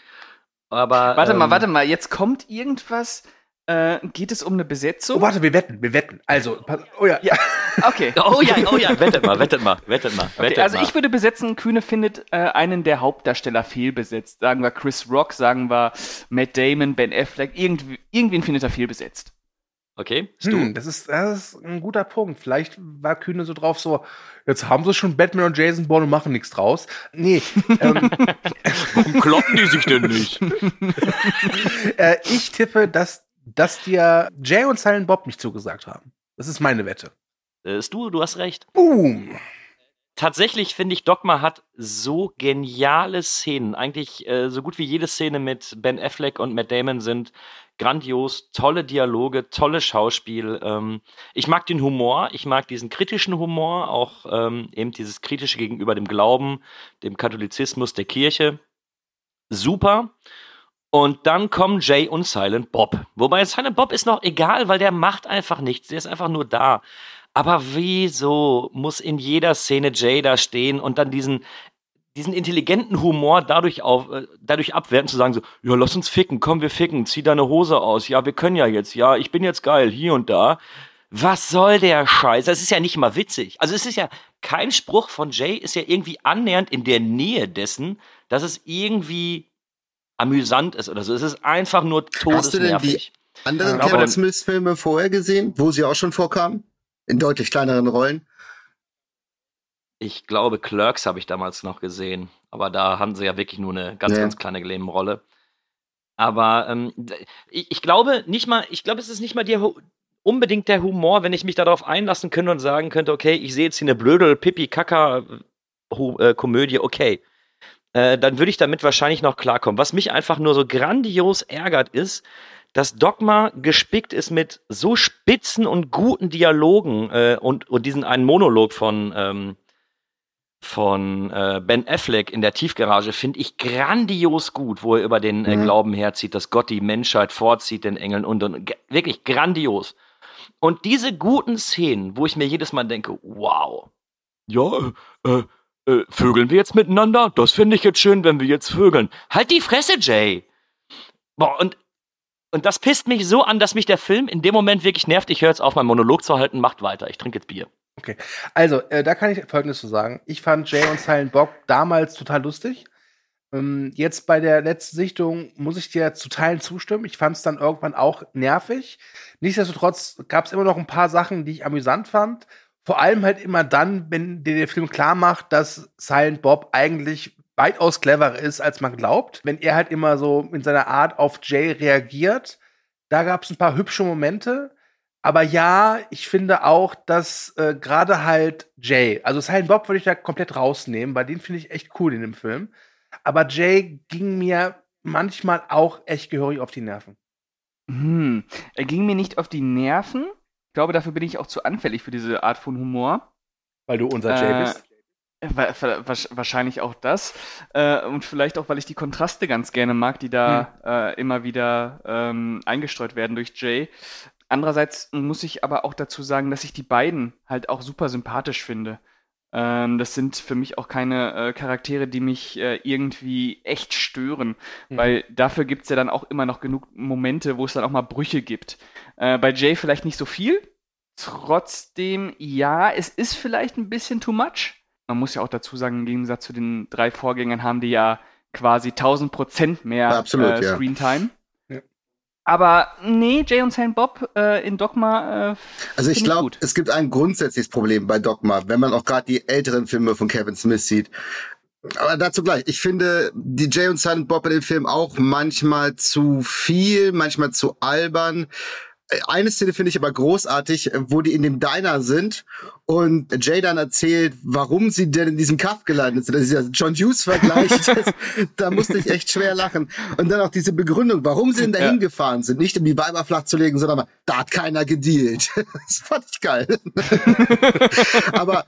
Aber.
Warte mal,
ähm,
warte mal, jetzt kommt irgendwas. Äh, geht es um eine Besetzung?
oh, warte, wir wetten, wir wetten. Also, oh ja,
Ja. Okay.
Oh ja, oh ja, wettet mal, wettet mal, wettet mal, wettet
Okay, also
mal.
ich würde besetzen, Kühne findet äh, einen der Hauptdarsteller fehlbesetzt. Sagen wir Chris Rock, sagen wir Matt Damon, Ben Affleck, irgendwie, irgendwen findet er fehlbesetzt.
Okay, bist du?
hm, das, ist, das ist ein guter Punkt. Vielleicht war Kühne so drauf, so, jetzt haben sie schon Batman und Jason Bourne und machen nichts draus. Nee, ähm,
Warum kloppen die sich denn nicht?
äh, ich tippe, dass, dass dir Jay und Silent Bob nicht zugesagt haben. Das ist meine Wette.
Äh, Ist du, du hast recht.
Boom.
Tatsächlich finde ich, Dogma hat so geniale Szenen. Eigentlich äh, so gut wie jede Szene mit Ben Affleck und Matt Damon sind grandios, tolle Dialoge, tolle Schauspiel. Ähm, ich mag den Humor, ich mag diesen kritischen Humor, auch ähm, eben dieses kritische gegenüber dem Glauben, dem Katholizismus, der Kirche. Super. Und dann kommen Jay und Silent Bob. Wobei Silent Bob ist noch egal, weil der macht einfach nichts. Der ist einfach nur da. Aber wieso muss in jeder Szene Jay da stehen und dann diesen, diesen intelligenten Humor dadurch, auf, äh, dadurch abwerten, zu sagen so, ja, lass uns ficken, komm, wir ficken, zieh deine Hose aus, ja, wir können ja jetzt, ja, ich bin jetzt geil, hier und da. Was soll der Scheiß? Das ist ja nicht mal witzig. Also es ist ja, kein Spruch von Jay ist ja irgendwie annähernd in der Nähe dessen, dass es irgendwie amüsant ist oder so. Es ist einfach nur
Hast du denn die
todesnervig.
anderen Kevin Smith-Filme vorher gesehen, wo sie auch schon vorkamen? In deutlich kleineren Rollen?
Ich glaube, Clerks habe ich damals noch gesehen, aber da haben sie ja wirklich nur eine ganz,
Ja.
ganz kleine Nebenrolle. Aber ähm, ich, ich glaube nicht mal, ich glaube, es ist nicht mal der, unbedingt der Humor, wenn ich mich darauf einlassen könnte und sagen könnte, okay, ich sehe jetzt hier eine blöde pipi kaka komödie okay. Äh, dann würde ich damit wahrscheinlich noch klarkommen. Was mich einfach nur so grandios ärgert, ist, dass Dogma gespickt ist mit so spitzen und guten Dialogen äh, und, und diesen einen Monolog von ähm, von äh, Ben Affleck in der Tiefgarage finde ich grandios gut, wo er über den äh,
Mhm.
Glauben herzieht, dass Gott die Menschheit vorzieht, den Engeln und, und wirklich grandios. Und diese guten Szenen, wo ich mir jedes Mal denke, wow, ja, äh, äh, vögeln wir jetzt miteinander? Das finde ich jetzt schön, wenn wir jetzt vögeln. Halt die Fresse, Jay! Boah, und, und das pisst mich so an, dass mich der Film in dem Moment wirklich nervt. Ich höre jetzt auf, meinen Monolog zu halten, macht weiter. Ich trinke jetzt Bier.
Also, äh, da kann ich Folgendes zu sagen. Ich fand Jay und Silent Bob damals total lustig. Ähm, jetzt bei der letzten Sichtung muss ich dir zu Teilen zustimmen. Ich fand es dann irgendwann auch nervig. Nichtsdestotrotz gab es immer noch ein paar Sachen, die ich amüsant fand. Vor allem halt immer dann, wenn dir der Film klar macht, dass Silent Bob eigentlich weitaus cleverer ist, als man glaubt. Wenn er halt immer so in seiner Art auf Jay reagiert. Da gab es ein paar hübsche Momente. Aber ja, ich finde auch, dass äh, gerade halt Jay, also Silent Bob würde ich da komplett rausnehmen, weil den finde ich echt cool in dem Film. Aber Jay ging mir manchmal auch echt gehörig auf die Nerven.
Hm. Er ging mir nicht auf die Nerven. Ich glaube, dafür bin ich auch zu anfällig für diese Art von Humor.
Weil du unser Jay
Äh,
bist.
wasch- Wahrscheinlich auch das. Äh, und vielleicht auch, weil ich die Kontraste ganz gerne mag, die da äh, immer wieder ähm, eingestreut werden durch Jay. Andererseits muss ich aber auch dazu sagen, dass ich die beiden halt auch super sympathisch finde. Ähm, das sind für mich auch keine äh, Charaktere, die mich äh, irgendwie echt stören,
Mhm.
weil dafür gibt es ja dann auch immer noch genug Momente, wo es dann auch mal Brüche gibt. Äh, bei Jay vielleicht nicht so viel. Trotzdem, ja, es ist vielleicht ein bisschen too much. Man muss ja auch dazu sagen, im Gegensatz zu den drei Vorgängern haben die ja quasi 1000 Prozent mehr
Absolut,
äh,
ja.
Screentime.
Ja.
Aber nee, Jay und Saint Bob äh, in Dogma. Äh,
Also ich glaube, es gibt ein grundsätzliches Problem bei Dogma, wenn man auch gerade die älteren Filme von Kevin Smith sieht. Aber dazu gleich. Ich finde die Jay und Silent Bob in dem Film auch manchmal zu viel, manchmal zu albern. Äh, Eine Szene finde ich aber großartig, wo die in dem Diner sind und Jay dann erzählt, warum sie denn in diesem Kaff gelandet sind. Das ist ja John Hughes-Vergleich. Das- da musste ich echt schwer lachen. Und dann auch diese Begründung, warum sie denn da
Ja.
hingefahren sind. Nicht um die Weiber flach zu legen, sondern mal, da hat keiner gedealt. Das fand ich geil. aber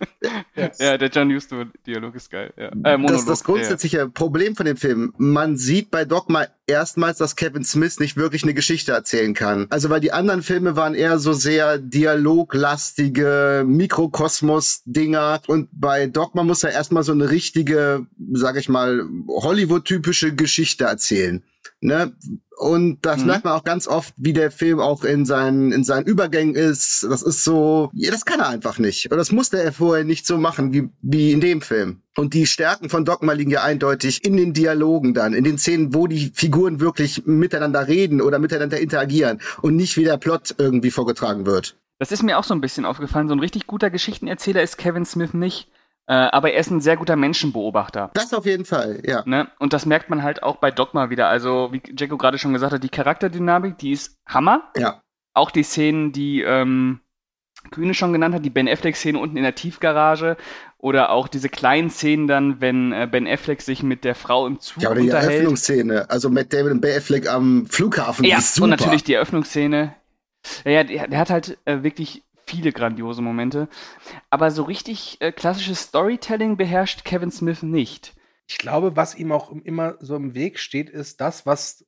Ja, der John Huston-Dialog ist geil. Ja. Äh, Monolog,
das, das
ja.
grundsätzliche Problem von dem Film, man sieht bei Dogma erstmals, dass Kevin Smith nicht wirklich eine Geschichte erzählen kann. Also weil die anderen Filme waren eher so sehr dialoglastige Mikrokosmos-Dinger und bei Dogma muss er erstmal so eine richtige, sag ich mal, Hollywood-typische Geschichte erzählen. Ne? Und das
Mhm.
merkt man auch ganz oft, wie der Film auch in seinen, in seinen Übergängen ist. Das ist so, ja, das kann er einfach nicht. Und das musste er vorher nicht so machen, wie, wie in dem Film. Und die Stärken von Dogma liegen ja eindeutig in den Dialogen dann, in den Szenen, wo die Figuren wirklich miteinander reden oder miteinander interagieren und nicht wie der Plot irgendwie vorgetragen wird.
Das ist mir auch so ein bisschen aufgefallen. So ein richtig guter Geschichtenerzähler ist Kevin Smith nicht. Äh, aber er ist ein sehr guter Menschenbeobachter.
Das auf jeden Fall, ja.
Ne? Und das merkt man halt auch bei Dogma wieder. Also, wie Jacko gerade schon gesagt hat, die Charakterdynamik, die ist Hammer.
Ja.
Auch die Szenen, die ähm, Kühne schon genannt hat, die Ben Affleck-Szene unten in der Tiefgarage. Oder auch diese kleinen Szenen dann, wenn äh, Ben Affleck sich mit der Frau im Zug
Ja, oder die
unterhält.
Eröffnungsszene, also Matt Damon und Ben Affleck am Flughafen, die
Ja,
ist super.
und natürlich die Eröffnungsszene. Ja, der, der hat halt äh, wirklich viele grandiose Momente. Aber so richtig äh, klassisches Storytelling beherrscht Kevin Smith nicht.
Ich glaube, was ihm auch immer so im Weg steht, ist das, was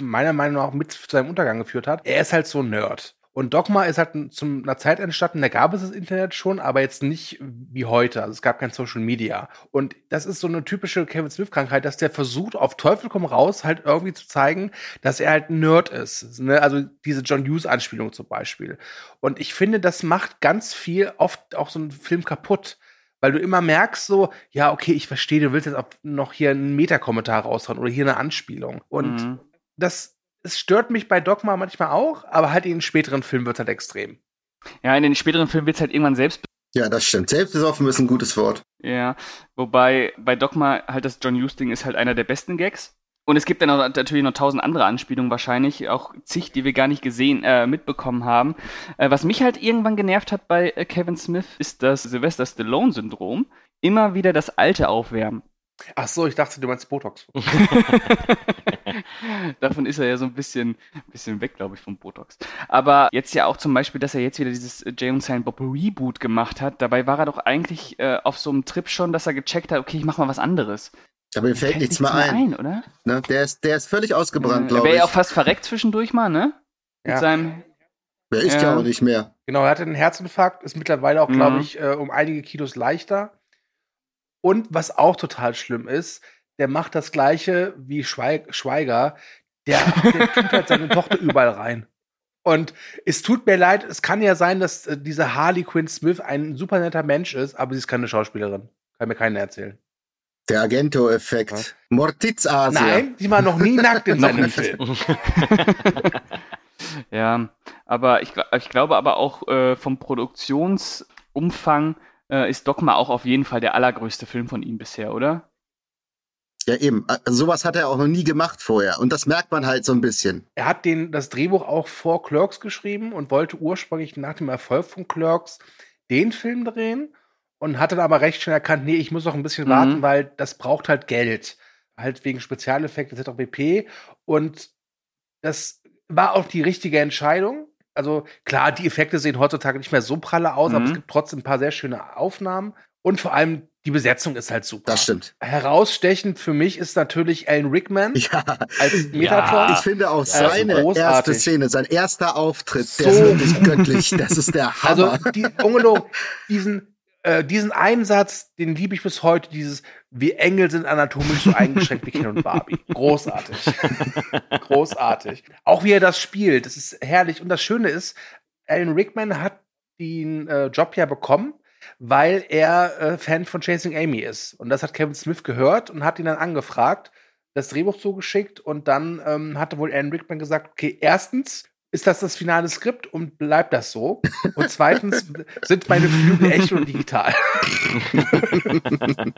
meiner Meinung nach mit zu seinem Untergang geführt hat. Er ist halt so ein Nerd. Und Dogma ist halt zu einer Zeit entstanden, da gab es das Internet schon, aber jetzt nicht wie heute. Also es gab kein Social Media. Und das ist so eine typische Kevin Smith-Krankheit, dass der versucht, auf Teufel komm raus, halt irgendwie zu zeigen, dass er halt ein Nerd ist. Ne? Also diese John Hughes-Anspielung zum Beispiel. Und ich finde, das macht ganz viel oft auch so einen Film kaputt. Weil du immer merkst, so, ja, okay, ich verstehe, du willst jetzt auch noch hier einen Meta-Kommentar raushauen oder hier eine Anspielung. Und
Mhm.
das, es stört mich bei Dogma manchmal auch, aber halt in den späteren Filmen wird es halt extrem.
Ja, in den späteren Filmen wird es halt irgendwann selbst.
Ja, das stimmt. Selbstbesoffen ist ein gutes Wort.
Ja, wobei bei Dogma halt das John Hughes-Ding ist halt einer der besten Gags. Und es gibt dann auch natürlich noch tausend andere Anspielungen wahrscheinlich, auch zig, die wir gar nicht gesehen, äh, mitbekommen haben. Äh, was mich halt irgendwann genervt hat bei äh, Kevin Smith, ist das Sylvester Stallone-Syndrom. Immer wieder das Alte aufwärmen.
Ach so, ich dachte, du meinst Botox.
Davon ist er ja so ein bisschen, bisschen weg, glaube ich, vom Botox. Aber jetzt ja auch zum Beispiel, dass er jetzt wieder dieses äh, Jay und Silent Bob Reboot gemacht hat. Dabei war er doch eigentlich äh, auf so einem Trip schon, dass er gecheckt hat, okay, ich mach mal was anderes.
Aber mir fällt
Fällt
nichts mehr ein.
oder?
Ne? Der, ist, der ist völlig ausgebrannt,
Äh,
glaube
Wäre
ich.
ja auch fast verreckt zwischendurch mal, ne? Mit
Ja.
seinem.
Der ist ja. Auch nicht mehr.
Genau, er hatte einen Herzinfarkt, ist mittlerweile auch, glaube
Mhm.
ich, äh, um einige Kilos leichter. Und was auch total schlimm ist, der macht das gleiche wie Schweig Schweiger. Der, der tut halt seine Tochter überall rein. Und es tut mir leid, es kann ja sein, dass äh, diese Harley Quinn Smith ein super netter Mensch ist, aber sie ist keine Schauspielerin. Kann mir keiner erzählen.
Der Argento-Effekt. Mortiz-Asia.
Nein, die war noch nie nackt in seinem Film.
Ja, aber ich, ich glaube aber auch äh, vom Produktionsumfang äh, ist Dogma auch auf jeden Fall der allergrößte Film von ihm bisher, oder?
Ja, eben. Also sowas hat er auch noch nie gemacht vorher. Und das merkt man halt so ein bisschen.
Er hat den, das Drehbuch auch vor Clerks geschrieben und wollte ursprünglich nach dem Erfolg von Clerks den Film drehen und hat dann aber recht schnell erkannt, nee, ich muss noch ein bisschen
Mhm.
warten, weil das braucht halt Geld. Halt wegen Spezialeffekte etc. pp. Und das war auch die richtige Entscheidung. Also klar, die Effekte sehen heutzutage nicht mehr so pralle aus, aber
Mhm.
es gibt trotzdem ein paar sehr schöne Aufnahmen. Und vor allem die Besetzung ist halt super.
Das stimmt.
Herausstechend für mich ist natürlich Alan Rickman
Ja,
als Metatron.
ich finde auch
Ja, das ist
seine erste Szene, sein erster Auftritt, der ist
So
wirklich göttlich. Das ist der
Also
Hammer.
die, ungelogen, diesen, äh, diesen Einsatz, den liebe ich bis heute, dieses, wir Engel sind anatomisch so eingeschränkt wie Ken und Barbie. Großartig. Großartig. Auch wie er das spielt, das ist herrlich. Und das Schöne ist, Alan Rickman hat den äh, Job ja bekommen, weil er äh, Fan von Chasing Amy ist. Und das hat Kevin Smith gehört und hat ihn dann angefragt, das Drehbuch zugeschickt und dann ähm, hatte wohl Alan Rickman gesagt, okay, erstens ist das das finale Skript und bleibt das so. Und zweitens sind meine Flügel echt und digital.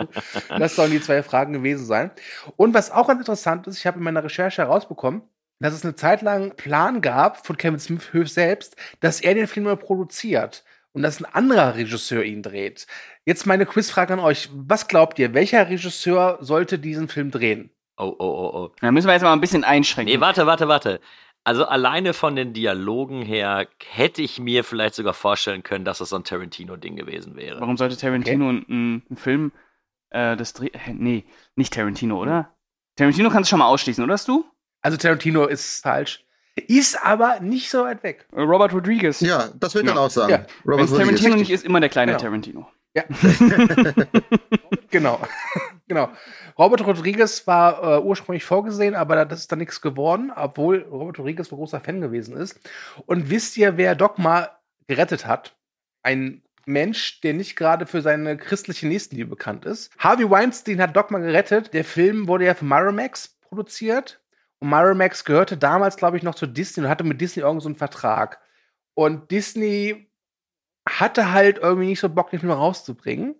das sollen die zwei Fragen gewesen sein. Und was auch ganz interessant ist, ich habe in meiner Recherche herausbekommen, dass es eine Zeit lang einen Plan gab von Kevin Smith selbst, dass er den Film mal produziert und dass ein anderer Regisseur ihn dreht. Jetzt meine Quizfrage an euch. Was glaubt ihr, welcher Regisseur sollte diesen Film drehen?
Oh, oh, oh, oh.
Da müssen wir jetzt mal ein bisschen einschränken.
Nee, warte, warte, warte. Also alleine von den Dialogen her hätte ich mir vielleicht sogar vorstellen können, dass das so ein Tarantino-Ding gewesen wäre.
Warum sollte Tarantino einen, einen Film äh, das Dreh. Hä, Nee, nicht Tarantino, oder? Tarantino kannst du schon mal ausschließen, oder hast du?
Also Tarantino ist falsch. Ist aber nicht so weit weg.
Äh, Robert Rodriguez.
Ja, das will ich
Ja.
dann auch sagen.
Ja.
Wenn Tarantino
Rodriguez.
nicht ist, immer der kleine
Genau.
Tarantino.
Ja. genau. genau. Robert Rodriguez war äh, ursprünglich vorgesehen, aber das ist dann nichts geworden, obwohl Robert Rodriguez ein großer Fan gewesen ist. Und wisst ihr, wer Dogma gerettet hat? Ein Mensch, der nicht gerade für seine christliche Nächstenliebe bekannt ist. Harvey Weinstein hat Dogma gerettet. Der Film wurde ja von Miramax produziert. Und Miramax gehörte damals, glaube ich, noch zu Disney und hatte mit Disney irgend so einen Vertrag. Und Disney hatte halt irgendwie nicht so Bock, den Film rauszubringen.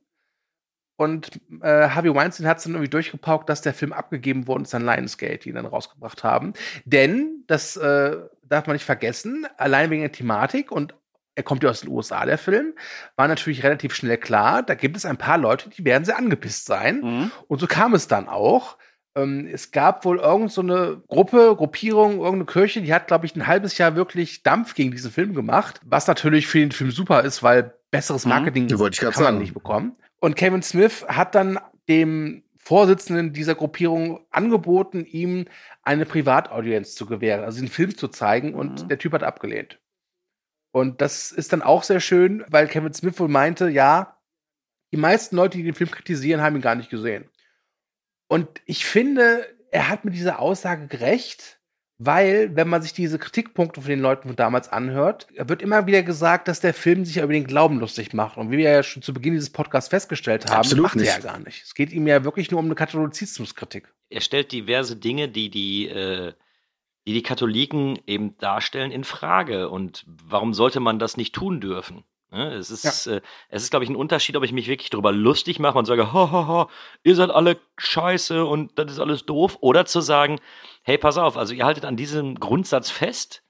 Und äh, Harvey Weinstein hat es dann irgendwie durchgepaukt, dass der Film abgegeben worden ist an Lionsgate, die ihn dann rausgebracht haben. Denn, das äh, darf man nicht vergessen, allein wegen der Thematik und er kommt ja aus den USA, der Film, war natürlich relativ schnell klar, da gibt es ein paar Leute, die werden sehr angepisst sein.
Mhm.
Und so kam es dann auch. Ähm, es gab wohl irgend so eine Gruppe, Gruppierung, irgendeine Kirche, die hat, glaube ich, ein halbes Jahr wirklich Dampf gegen diesen Film gemacht, was natürlich für den Film super ist, weil besseres
Mhm.
Marketing
Ja, wollte ich
kann man
sagen.
nicht bekommen. Und Kevin Smith hat dann dem Vorsitzenden dieser Gruppierung angeboten, ihm eine Privataudienz zu gewähren, also den Film zu zeigen, und
Mhm.
der Typ hat abgelehnt. Und das ist dann auch sehr schön, weil Kevin Smith wohl meinte, ja, die meisten Leute, die den Film kritisieren, haben ihn gar nicht gesehen. Und ich finde, er hat mit dieser Aussage gerecht, weil, wenn man sich diese Kritikpunkte von den Leuten von damals anhört, wird immer wieder gesagt, dass der Film sich über den Glauben lustig macht. Und wie wir ja schon zu Beginn dieses Podcasts festgestellt haben,
Absolut
macht er ja
nicht.
gar nicht. Es geht ihm ja wirklich nur um eine Katholizismuskritik.
er stellt diverse Dinge, die die, äh, die die Katholiken eben darstellen, in Frage. Und warum sollte man das nicht tun dürfen? Ne? Es ist, äh, es ist, glaube ich, ein Unterschied, ob ich mich wirklich darüber lustig mache und sage, ha, ha, ha, ihr seid alle scheiße und das ist alles doof. Oder zu sagen, hey, pass auf, also ihr haltet an diesem Grundsatz fest,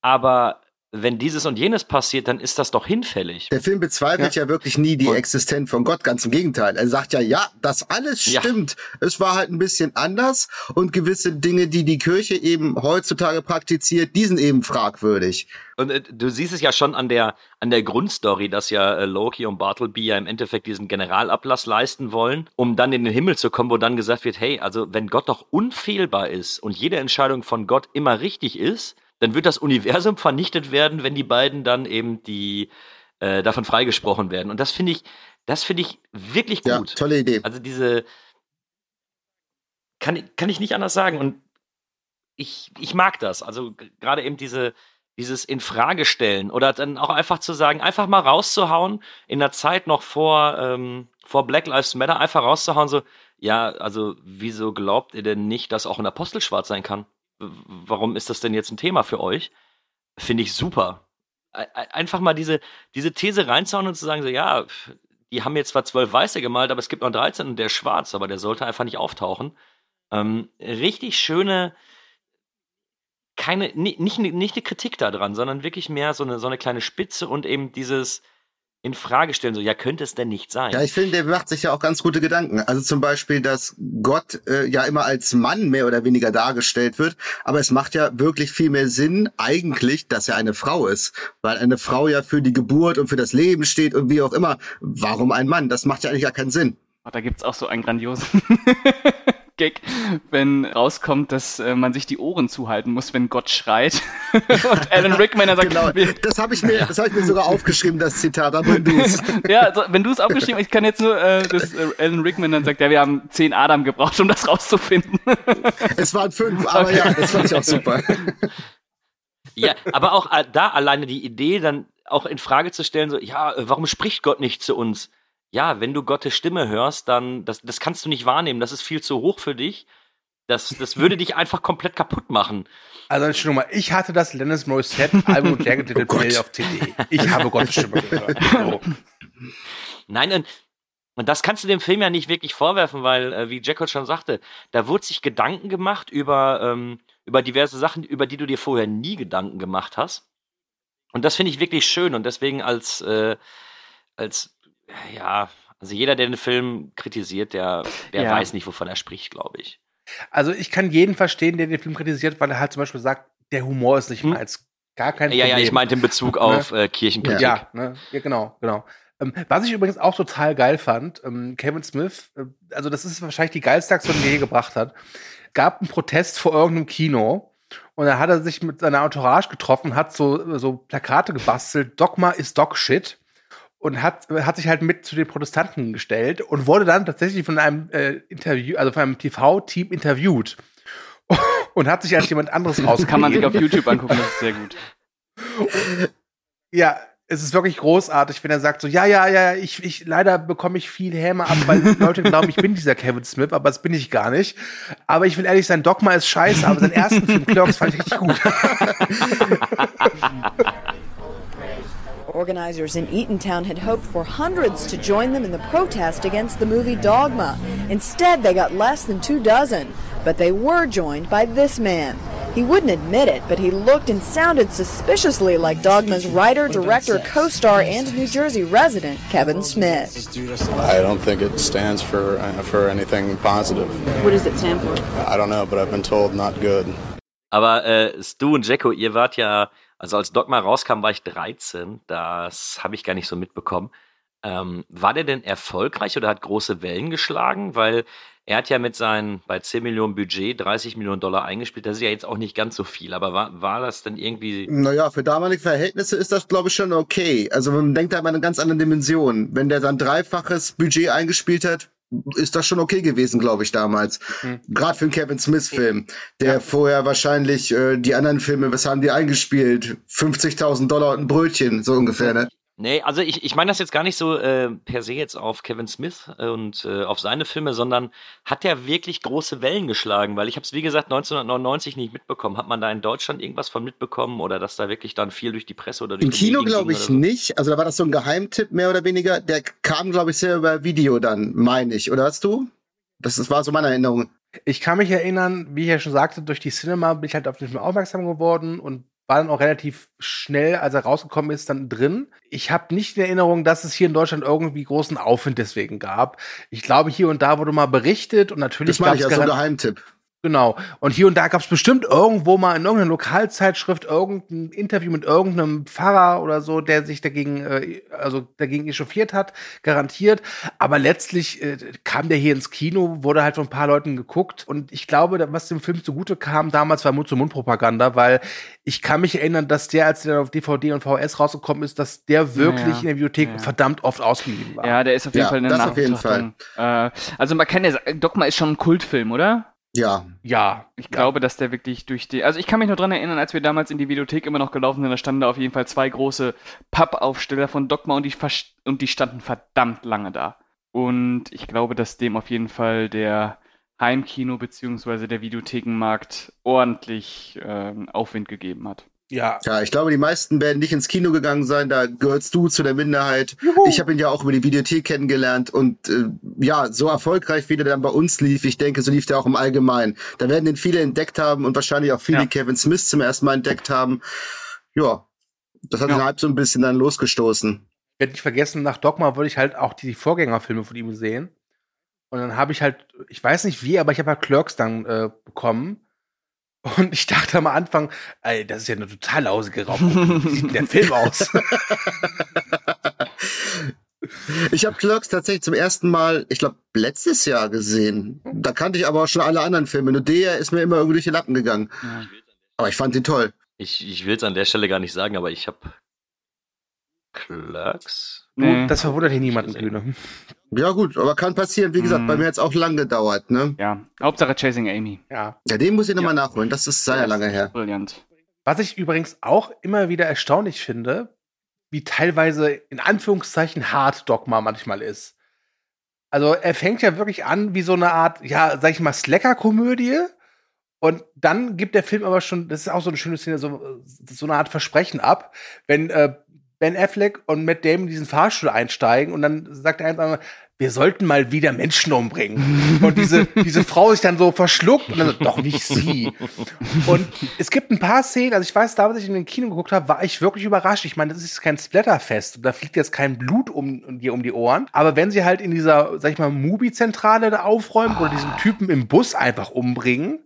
aber wenn dieses und jenes passiert, dann ist das doch hinfällig.
Der Film bezweifelt ja, wirklich nie die
Und-
Existenz von Gott, ganz im Gegenteil. Er sagt ja, ja, das alles
Ja.
stimmt. Es war halt ein bisschen anders und gewisse Dinge, die die Kirche eben heutzutage praktiziert, die sind eben fragwürdig.
Und äh, du siehst es ja schon an der, an der Grundstory, dass ja äh, Loki und Bartleby ja im Endeffekt diesen Generalablass leisten wollen, um dann in den Himmel zu kommen, wo dann gesagt wird, hey, also wenn Gott doch unfehlbar ist und jede Entscheidung von Gott immer richtig ist, dann wird das Universum vernichtet werden, wenn die beiden dann eben die äh, davon freigesprochen werden. Und das finde ich, das finde ich wirklich
Ja,
gut.
tolle Idee.
Also diese kann, ich- kann ich nicht anders sagen. Und ich, ich mag das. Also gerade eben diese, dieses Infragestellen oder dann auch einfach zu sagen, einfach mal rauszuhauen in der Zeit noch vor, ähm, vor Black Lives Matter einfach rauszuhauen, so, ja, also wieso glaubt ihr denn nicht, dass auch ein Apostel schwarz sein kann? Warum ist das denn jetzt ein Thema für euch? Finde ich super. Einfach mal diese, diese These reinzuhauen und zu sagen, so, ja, die haben jetzt zwar zwölf Weiße gemalt, aber es gibt noch 13 und der ist schwarz, aber der sollte einfach nicht auftauchen. Ähm, richtig schöne, keine, ni- nicht, nicht eine Kritik daran, sondern wirklich mehr so eine, so eine kleine Spitze und eben dieses in Frage stellen, so, ja, könnte es denn nicht sein?
Ja, ich finde, der macht sich ja auch ganz gute Gedanken. Also zum Beispiel, dass Gott äh, ja immer als Mann mehr oder weniger dargestellt wird, aber es macht ja wirklich viel mehr Sinn eigentlich, dass er eine Frau ist, weil eine Frau ja für die Geburt und für das Leben steht und wie auch immer. Warum ein Mann? Das macht ja eigentlich gar keinen Sinn.
Oh, da gibt's auch so einen grandiosen Gag, wenn rauskommt, dass äh, man sich die Ohren zuhalten muss, wenn Gott schreit. Und Alan Rickman dann sagt,
Genau,
wir-
das habe ich mir, das habe ich mir sogar aufgeschrieben, das Zitat, aber du
ja, also, wenn du es aufgeschrieben hast, ich kann jetzt nur, äh, dass äh, Alan Rickman dann sagt, ja, wir haben zehn Adam gebraucht, um das rauszufinden.
Es waren fünf, aber ja, das fand ich auch super.
Ja, aber auch äh, da alleine die Idee dann auch in Frage zu stellen, so, ja, äh, warum spricht Gott nicht zu uns? Ja, wenn du Gottes Stimme hörst, dann, das, das kannst du nicht wahrnehmen, das ist viel zu hoch für dich. Das, das würde dich einfach komplett kaputt machen.
Also Entschuldigung mal, ich hatte das Lennis Morissette Album Jagged Little Pill auf CD. Ich habe Gottes Stimme gehört. So.
Nein, und, und das kannst du dem Film ja nicht wirklich vorwerfen, weil, äh, wie Jackal schon sagte, da wurde sich Gedanken gemacht über, ähm, über diverse Sachen, über die du dir vorher nie Gedanken gemacht hast. Und das finde ich wirklich schön und deswegen als, äh, als, ja, also jeder, der den Film kritisiert, der, der
Ja.
weiß nicht, wovon er spricht, glaube ich.
Also ich kann jeden verstehen, der den Film kritisiert, weil er halt zum Beispiel sagt, der Humor ist nicht meins. Gar kein
Hm? Ja,
Problem.
ja, ich meinte in Bezug auf äh, Kirchenkritik.
Ja, ne? ja, genau, genau. Ähm, was ich übrigens auch total geil fand, ähm, Kevin Smith, äh, also das ist wahrscheinlich die geilste Aktion, die er je gebracht hat, gab einen Protest vor irgendeinem Kino und da hat er sich mit seiner Entourage getroffen, hat so, so Plakate gebastelt, Dogma ist Dog Shit und hat, hat sich halt mit zu den Protestanten gestellt und wurde dann tatsächlich von einem äh, Interview, also von einem TV-Team interviewt und hat sich als jemand anderes raus.
Kann man sich auf YouTube angucken, das ist sehr gut.
Ja, es ist wirklich großartig, wenn er sagt so, ja, ja, ja, ich, ich leider bekomme ich viel Häme ab, weil Leute glauben, ich bin dieser Kevin Smith, aber das bin ich gar nicht. Aber ich will ehrlich sein, Dogma ist scheiße, aber seinen ersten Film Clerks fand ich richtig gut.
Organizers in Eatontown had hoped for hundreds to join them in the protest against the movie Dogma. Instead, they got less than two dozen. But they were joined by this man. He wouldn't admit it, but he looked and sounded suspiciously like Dogma's writer, director, co star, and New Jersey resident, Kevin Smith.
I don't think it stands for uh, for anything positive.
What does it stand for?
I don't know, but I've been told not good.
Aber äh, Stu und Jacko, ihr wart ja, also als Dogma rauskam, war ich 13. Das habe ich gar nicht so mitbekommen. Ähm, war der denn erfolgreich oder hat große Wellen geschlagen? Weil er hat ja mit seinen bei 10 Millionen Budget 30 Millionen Dollar eingespielt. Das ist ja jetzt auch nicht ganz so viel. Aber war, war das denn irgendwie.
Naja, für damalige Verhältnisse ist das, glaube ich, schon okay. Also man denkt da an eine ganz andere Dimension. Wenn der dann dreifaches Budget eingespielt hat, ist das schon okay gewesen, glaube ich, damals. Gerade für einen Kevin Smith-Film, der vorher wahrscheinlich äh, die anderen Filme, was haben die eingespielt? 50.000 Dollar und ein Brötchen, so ungefähr, ne?
Nee, also ich, ich meine das jetzt gar nicht so äh, per se jetzt auf Kevin Smith und äh, auf seine Filme, sondern hat er wirklich große Wellen geschlagen? Weil ich habe es, wie gesagt, 1999 nicht mitbekommen. Hat man da in Deutschland irgendwas von mitbekommen oder dass da wirklich dann viel durch die Presse oder durch
Im
die
Kino glaube ich
so?
nicht. Also da war das so ein Geheimtipp, mehr oder weniger. Der kam, glaube ich, sehr über Video dann, meine ich. Oder hast du? Das, das war so meine Erinnerung.
Ich kann mich erinnern, wie ich ja schon sagte, durch die Cinema bin ich halt auf den Film aufmerksam geworden und war dann auch relativ schnell, als er rausgekommen ist, dann drin. Ich habe nicht in Erinnerung, dass es hier in Deutschland irgendwie großen Aufwind deswegen gab. Ich glaube, hier und da wurde mal berichtet und natürlich
Das
gab
ich,
es
also Geheimtipp.
Genau. Und hier und da gab es bestimmt irgendwo mal in irgendeiner Lokalzeitschrift irgendein Interview mit irgendeinem Pfarrer oder so, der sich dagegen, äh, also dagegen echauffiert hat, garantiert. Aber letztlich äh, kam der hier ins Kino, wurde halt von ein paar Leuten geguckt. Und ich glaube, was dem Film zugute kam damals, war Mund-zu-Mund-Propaganda, weil ich kann mich erinnern, dass der, als der dann auf DVD und VHS rausgekommen ist, dass der wirklich
Ja,
in der Bibliothek verdammt oft ausgeliehen war.
Ja, der ist auf jeden
Ja,
Fall eine
das auf jeden
Nachbetrachtung. Äh, also man kann ja sagen, Dogma ist schon ein Kultfilm, oder?
Ja.
Ja.
Ich glaube, dass der wirklich durch die. Also ich kann mich noch dran erinnern, als wir damals in die Videothek immer noch gelaufen sind, da standen da auf jeden Fall zwei große Pappaufsteller von Dogma und die, und die standen verdammt lange da. Und ich glaube, dass dem auf jeden Fall der Heimkino bzw. der Videothekenmarkt ordentlich ähm, Aufwind gegeben hat.
Ja.
Ja, ich glaube, die meisten werden nicht ins Kino gegangen sein. Da gehörst du zu der Minderheit. Ich habe ihn ja auch über die Videothek kennengelernt und äh, ja, so erfolgreich wie der dann bei uns lief, ich denke, so lief der auch im Allgemeinen. Da werden den viele entdeckt haben und wahrscheinlich auch viele
Ja.
Kevin Smith zum ersten Mal entdeckt haben. Ja, das hat
Ja.
den Hype so ein bisschen dann losgestoßen.
Ich werde nicht vergessen, nach Dogma wollte ich halt auch die Vorgängerfilme von ihm sehen. Und dann habe ich halt, ich weiß nicht wie, aber ich habe halt Clerks dann äh, bekommen. Und ich dachte am Anfang, ey, das ist ja eine total lausige Raubkopie. Wie sieht denn der Film aus?
Ich habe Clerks tatsächlich zum ersten Mal, ich glaube, letztes Jahr gesehen. Da kannte ich aber auch schon alle anderen Filme. Nur der ist mir immer irgendwie durch die Lappen gegangen. Aber ich fand ihn toll.
Ich, ich will es an der Stelle gar nicht sagen, aber ich habe Clerks.
Nee.
Das verwundert hier niemanden, Kühne.
Ja gut, aber kann passieren. Wie gesagt,
Mhm.
bei mir hat es auch lang gedauert. Ne?
Ja, Hauptsache Chasing Amy.
Ja.
Ja, den muss ich nochmal nachholen. Das ist sehr lange her.
Brillant.
Was ich übrigens auch immer wieder erstaunlich finde, wie teilweise in Anführungszeichen hart Dogma manchmal ist. Also er fängt ja wirklich an wie so eine Art, ja, sag ich mal, Slacker-Komödie. Und dann gibt der Film aber schon, das ist auch so eine schöne Szene, so, so eine Art Versprechen ab, wenn äh, Ben Affleck und Matt Damon in diesen Fahrstuhl einsteigen und dann sagt er einfach, wir sollten mal wieder Menschen umbringen. Und diese, diese Frau sich dann so verschluckt und dann so, doch nicht sie. Und es gibt ein paar Szenen, also ich weiß, da, als ich in den Kino geguckt habe, war ich wirklich überrascht. Ich meine, das ist kein Splatterfest. Da fliegt jetzt kein Blut um, um dir um die Ohren. Aber wenn sie halt in dieser, sag ich mal, Mubi-Zentrale da aufräumen oder diesen Typen im Bus einfach umbringen,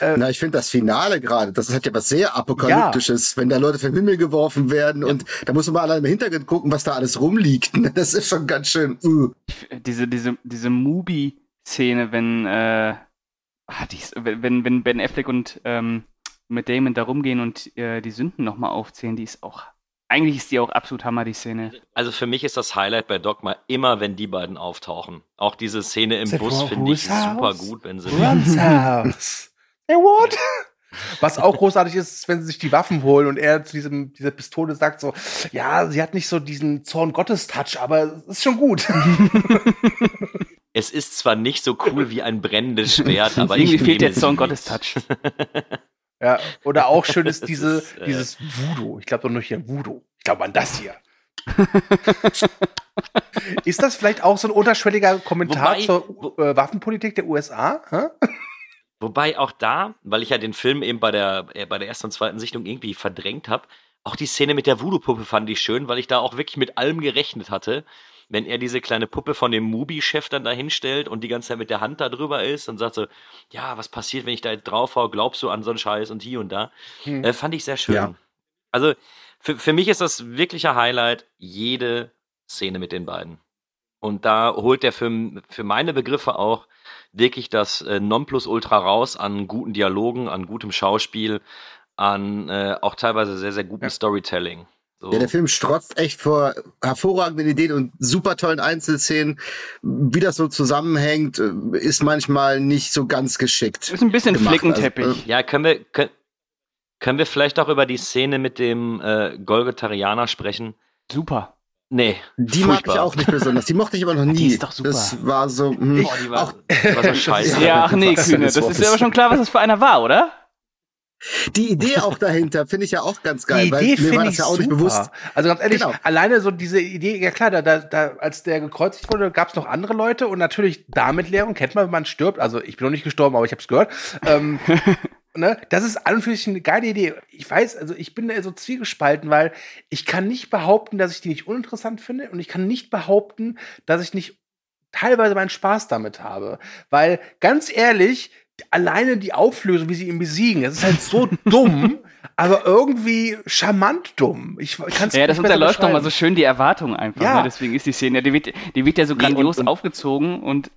Na, ich finde das Finale gerade, das hat ja was sehr Apokalyptisches, wenn da Leute vom Himmel geworfen werden und da muss man mal allein im Hintergrund gucken, was da alles rumliegt. Das ist schon ganz schön. Uh.
Diese, diese, diese Mubi-Szene, wenn, äh, ah, wenn, wenn Ben Affleck und ähm, mit Damon da rumgehen und äh, die Sünden nochmal aufzählen, die ist auch, eigentlich ist die auch absolut Hammer, die Szene.
Also für mich ist das Highlight bei Dogma immer, wenn die beiden auftauchen. Auch diese Szene im Bus finde ich super gut, wenn sie.
Runs house. Hey, what? Was auch großartig ist, ist, wenn sie sich die Waffen holen und er zu diesem, dieser Pistole sagt so, ja, sie hat nicht so diesen Zorn Gottes Touch, aber es ist schon gut.
Es ist zwar nicht so cool wie ein brennendes Schwert, aber ich
Irgendwie fehlt der
sie.
Gottes Touch.
ja, oder auch schön ist diese,
ist, äh,
dieses Voodoo. Ich glaube doch nicht an Voodoo. Ich glaube an das hier. ist das vielleicht auch so ein unterschwelliger Kommentar
Wobei-
zur äh, Waffenpolitik der USA?
Wobei auch da, weil ich ja den Film eben bei der, äh, bei der ersten und zweiten Sichtung irgendwie verdrängt habe, auch die Szene mit der Voodoo-Puppe fand ich schön, weil ich da auch wirklich mit allem gerechnet hatte. Wenn er diese kleine Puppe von dem Mubi-Chef dann da hinstellt und die ganze Zeit mit der Hand da drüber ist und sagt so, ja, was passiert, wenn ich da jetzt drauf hau, glaubst du an so einen Scheiß und hier und da.
Hm.
Äh, fand ich sehr schön.
Ja.
Also für, für mich ist das wirkliche Highlight jede Szene mit den beiden. Und da holt der Film für meine Begriffe auch wirklich das äh, Nonplusultra raus an guten Dialogen, an gutem Schauspiel, an äh, auch teilweise sehr, sehr gutem Storytelling. So.
Ja, der Film strotzt echt vor hervorragenden Ideen und super tollen Einzelszenen. Wie das so zusammenhängt, äh, ist manchmal nicht so ganz geschickt.
Ist ein bisschen
gemacht.
Flickenteppich.
Also, äh,
Ja, können wir, können, können wir vielleicht auch über die Szene mit dem äh, Golgotarianer sprechen?
Super.
Nee.
Die mag ich
furchtbar.
auch nicht besonders. Die mochte ich aber noch nie.
Die ist doch super.
Das war so. Hm,
Boah, die war,
auch,
die war so scheiße.
Ja, ach nee, Kühne, das ist
Wortes.
aber schon klar, was das für einer war, oder?
Die Idee auch dahinter finde ich ja auch ganz geil.
Die
weil
Idee
mir war
finde
das
ich
ja auch nicht
super.
bewusst.
Also ganz ehrlich,
Genau.
alleine so diese Idee, ja klar, da, da, da als der gekreuzigt wurde, gab es noch andere Leute und natürlich Darmitleerung kennt man, wenn man stirbt. Also ich bin noch nicht gestorben, aber ich habe es gehört. Ähm, ne, das ist an und für sich eine geile Idee. Ich weiß, also ich bin da so zwiegespalten, weil ich kann nicht behaupten, dass ich die nicht uninteressant finde und ich kann nicht behaupten, dass ich nicht teilweise meinen Spaß damit habe. Weil ganz ehrlich, alleine die Auflösung, wie sie ihn besiegen, das ist halt so dumm, aber irgendwie charmant dumm. Ich kann es
Ja, das unterläuft nochmal so schön die Erwartung einfach.
Ja.
Ne? Deswegen ist die Szene, die wird, die wird ja so
Nee,
grandios
und- und-
aufgezogen und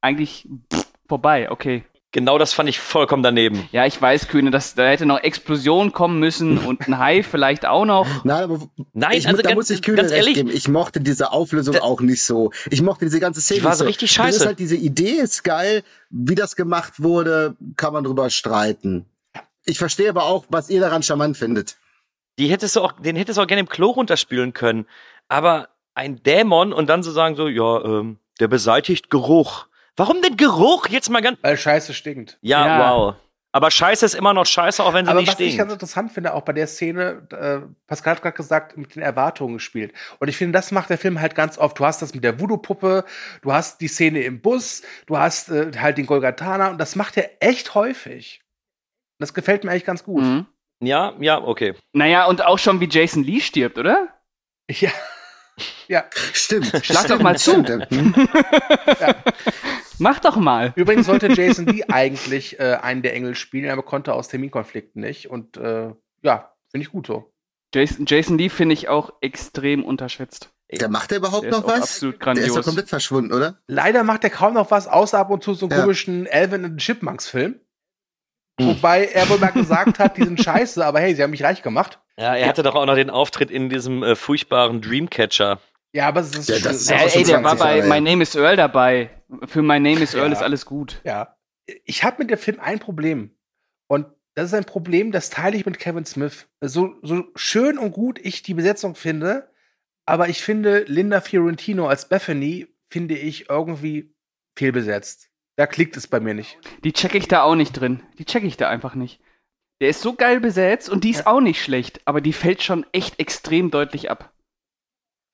eigentlich pff, vorbei, okay.
Genau das fand ich vollkommen daneben.
Ja, ich weiß, Kühne, dass da hätte noch Explosion kommen müssen und ein Hai vielleicht auch noch.
Nein, aber
Nein,
ich,
also
da
ganz-
muss ich Kühne
ganz
recht
ehrlich-
geben. Ich mochte diese Auflösung auch nicht so. Ich mochte diese ganze Szene
Die war
nicht
so richtig
Das ist
scheiße.
halt diese Idee ist geil. Wie das gemacht wurde, kann man drüber streiten. Ich verstehe aber auch, was ihr daran charmant findet.
Die hättest du auch, den hättest du auch gerne im Klo runterspülen können. Aber ein Dämon und dann so sagen so, ja, ähm, Der beseitigt Geruch. Warum denn Geruch? Jetzt mal ganz.
Weil Scheiße stinkt.
Ja,
Ja.
wow. Aber Scheiße ist immer noch Scheiße, auch wenn sie
Aber
nicht
was ich ganz
stinkt.
interessant finde, auch bei der Szene, äh, Pascal hat gerade gesagt, mit den Erwartungen gespielt. Und ich finde, das macht der Film halt ganz oft. Du hast das mit der Voodoo-Puppe, du hast die Szene im Bus, du hast äh, halt den Golgatana und das macht er echt häufig. Das gefällt mir eigentlich ganz gut.
Mhm.
Ja, ja, okay.
Naja, und auch schon wie Jason Lee stirbt, oder?
Ja. Ja.
Stimmt.
Schlag doch mal zu.
Stimmt. Hm?
Mach doch mal.
Übrigens sollte Jason Lee eigentlich äh, einen der Engel spielen, aber konnte aus Terminkonflikten nicht. Und äh, ja, finde ich gut so.
Jason, Jason Lee finde ich auch extrem unterschätzt.
Der macht der überhaupt
Der
noch was?
absolut
Der ist
grandios.
doch komplett verschwunden, oder?
Leider macht er kaum noch was, außer ab und zu so einen
Ja.
komischen Alvin and the Chipmunks Film. Wobei er wohl mal gesagt hat, die sind scheiße, aber hey, sie haben mich reich gemacht.
Ja, er hatte doch auch noch den Auftritt in diesem äh, furchtbaren Dreamcatcher.
Ja, aber es ist,
Ja, das ist auch
ey, der war
20
bei
Jahre
My. Name is Earl dabei. Für My Name is Earl
Ja.
ist alles gut.
Ja. Ich habe mit dem Film ein Problem. Und das ist ein Problem, das teile ich mit Kevin Smith. So, so schön und gut ich die Besetzung finde, aber ich finde Linda Fiorentino als Bethany, finde ich irgendwie fehlbesetzt. Da klickt es bei mir nicht.
Die checke ich da auch nicht drin. Die checke ich da einfach nicht. Der ist so geil besetzt und die ist auch nicht schlecht, aber die fällt schon echt extrem deutlich ab.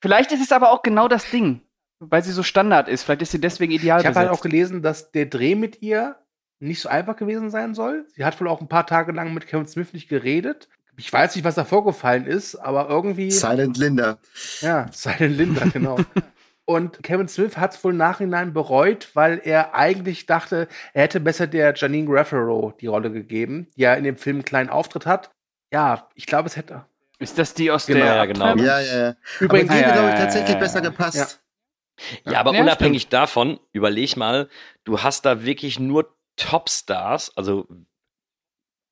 Vielleicht ist es aber auch genau das Ding, weil sie so Standard ist. Vielleicht ist sie deswegen ideal
Ich habe halt auch gelesen, dass der Dreh mit ihr nicht so einfach gewesen sein soll. Sie hat wohl auch ein paar Tage lang mit Kevin Smith nicht geredet. Ich weiß nicht, was da vorgefallen ist, aber irgendwie.
Silent Linda.
Ja, Silent Linda, genau. Und Kevin Smith hat es wohl im Nachhinein bereut, weil er eigentlich dachte, er hätte besser der Janine Garofalo die Rolle gegeben, die ja in dem Film einen kleinen Auftritt hat. Ja, ich glaube, es hätte.
Ist das die aus
Genau,
der
ja, genau.
Ja, ja, ja.
Übrigens-
aber die hätte,
ja,
glaube ich,
ja,
tatsächlich
ja,
besser
ja.
gepasst.
Ja, aber
Ja,
unabhängig davon, überleg mal, du hast da wirklich nur Topstars, also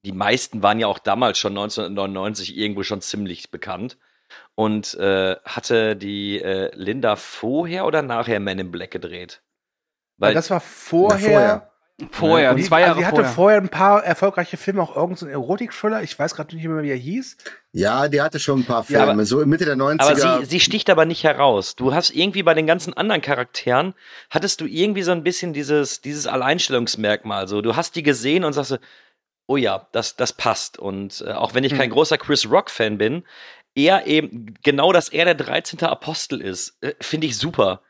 die meisten waren ja auch damals schon 1999 irgendwo schon ziemlich bekannt. Und äh, hatte die äh, Linda vorher oder nachher Man in Black gedreht?
Weil das war vorher.
Vorher.
Und die,
zwei Jahre
also die hatte
vorher.
vorher ein paar erfolgreiche Filme, auch irgendeinen so Erotik-Thriller. Ich weiß gerade nicht mehr, wie er hieß.
Ja, die hatte schon ein paar
Ja,
Filme. so Mitte der 90er.
Aber sie, sie sticht aber nicht heraus. Du hast irgendwie bei den ganzen anderen Charakteren, hattest du irgendwie so ein bisschen dieses, dieses Alleinstellungsmerkmal. So, du hast die gesehen und sagst, so, oh ja, das, das passt. Und äh, auch wenn ich kein
Hm.
großer Chris Rock-Fan bin, er eben, genau, dass er der 13. Apostel ist, äh, finde ich super.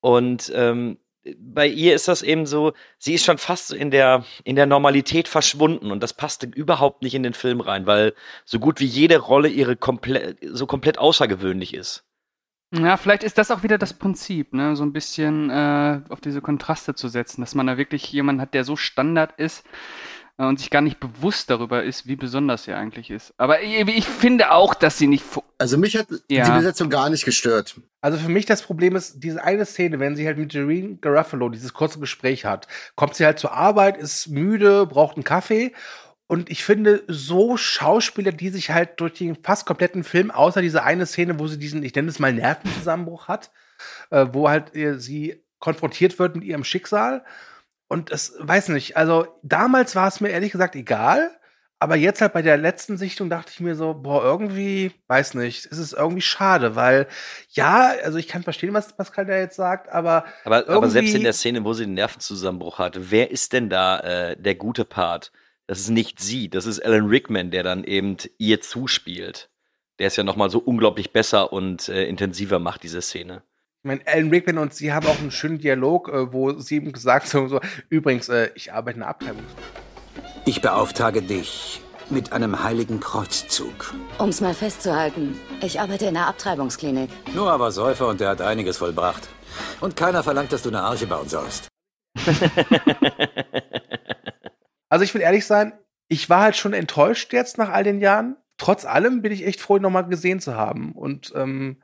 Und ähm, bei ihr ist das eben so, sie ist schon fast in der, in der Normalität verschwunden und das passte überhaupt nicht in den Film rein, weil so gut wie jede Rolle ihre komplett, so komplett außergewöhnlich ist.
Ja, vielleicht ist das auch wieder das Prinzip, ne? so ein bisschen äh, auf diese Kontraste zu setzen, dass man da wirklich jemanden hat, der so Standard ist äh, und sich gar nicht bewusst darüber ist, wie besonders er eigentlich ist. Aber ich, ich finde auch, dass sie nicht.
Also mich hat
Ja.
die Besetzung gar nicht gestört.
Also für mich das Problem ist, diese eine Szene, wenn sie halt mit Jareen Garofalo dieses kurze Gespräch hat, kommt sie halt zur Arbeit, ist müde, braucht einen Kaffee. Und ich finde, so Schauspieler, die sich halt durch den fast kompletten Film, außer diese eine Szene, wo sie diesen, ich nenne es mal Nervenzusammenbruch hat, äh, wo halt äh, sie konfrontiert wird mit ihrem Schicksal. Und es weiß nicht, also damals war es mir ehrlich gesagt egal, aber jetzt halt bei der letzten Sichtung dachte ich mir so, boah, irgendwie, weiß nicht, es ist irgendwie schade, weil ja, also ich kann verstehen, was Pascal da jetzt sagt, aber
Aber, aber selbst in der Szene, wo sie den Nervenzusammenbruch hatte, wer ist denn da äh, der gute Part? Das ist nicht sie, das ist Alan Rickman, der dann eben ihr zuspielt. Der ist ja noch mal so unglaublich besser und äh, intensiver macht, diese Szene.
Ich meine, Alan Rickman und sie haben auch einen schönen Dialog, äh, wo sie ihm gesagt haben, so, übrigens, äh, ich arbeite in der Abtreibung.
Ich beauftrage dich mit einem heiligen Kreuzzug.
Um's mal festzuhalten, ich arbeite in der Abtreibungsklinik.
Noah war Säufer und der hat einiges vollbracht. Und keiner verlangt, dass du eine Arche bauen sollst.
Also ich will ehrlich sein, ich war halt schon enttäuscht jetzt nach all den Jahren. Trotz allem bin ich echt froh, ihn nochmal gesehen zu haben. Und ähm,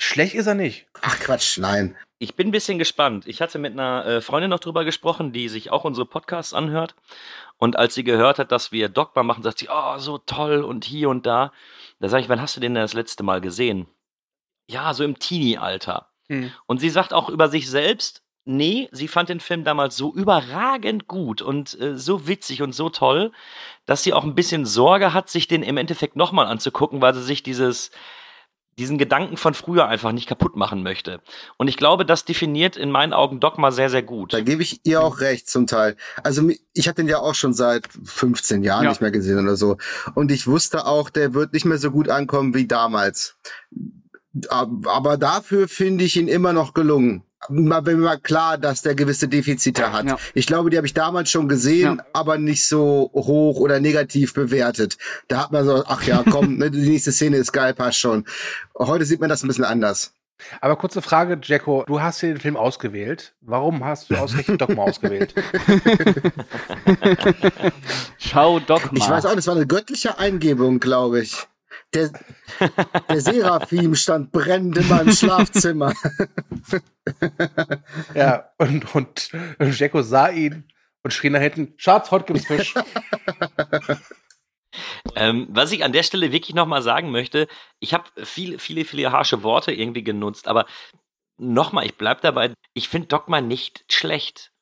schlecht ist er nicht.
Ach Quatsch, nein.
Ich bin ein bisschen gespannt. Ich hatte mit einer äh, Freundin noch drüber gesprochen, die sich auch unsere Podcasts anhört. Und als sie gehört hat, dass wir Dogma machen, sagt sie, oh, so toll und hier und da. Da sage ich, wann hast du den denn das letzte Mal gesehen? Ja, so im Teenie-Alter.
Hm.
Und sie sagt auch über sich selbst, nee, sie fand den Film damals so überragend gut und äh, so witzig und so toll, dass sie auch ein bisschen Sorge hat, sich den im Endeffekt nochmal anzugucken, weil sie sich dieses, diesen Gedanken von früher einfach nicht kaputt machen möchte. Und ich glaube, das definiert in meinen Augen Dogma sehr, sehr gut.
Da gebe ich ihr auch recht zum Teil. Also ich habe den ja auch schon seit 15 Jahren
Ja.
nicht mehr gesehen oder so. Und ich wusste auch, der wird nicht mehr so gut ankommen wie damals. Ab- Aber dafür finde ich ihn immer noch gelungen. Mal, wenn mal klar, dass der gewisse Defizite hat.
Ja.
Ich glaube, die habe ich damals schon gesehen, aber nicht so hoch oder negativ bewertet. Da hat man so, ach ja, komm, ne, die nächste Szene ist geil, passt schon. Heute sieht man das ein bisschen anders.
Aber kurze Frage, Jacko, du hast hier den Film ausgewählt. Warum hast du ausgerechnet Dogma ausgewählt?
Schau Dogma.
Ich weiß auch, das war eine göttliche Eingebung, glaube ich. Der, der Seraphim stand brennend in meinem Schlafzimmer.
Ja, und, und Jacko sah ihn und schrie nach hinten, Schatz, heute gibt's Fisch.
Ähm, was ich an der Stelle wirklich nochmal sagen möchte, ich habe viele, viele, viele harsche Worte irgendwie genutzt, aber nochmal, ich bleib dabei, ich finde Dogma nicht schlecht.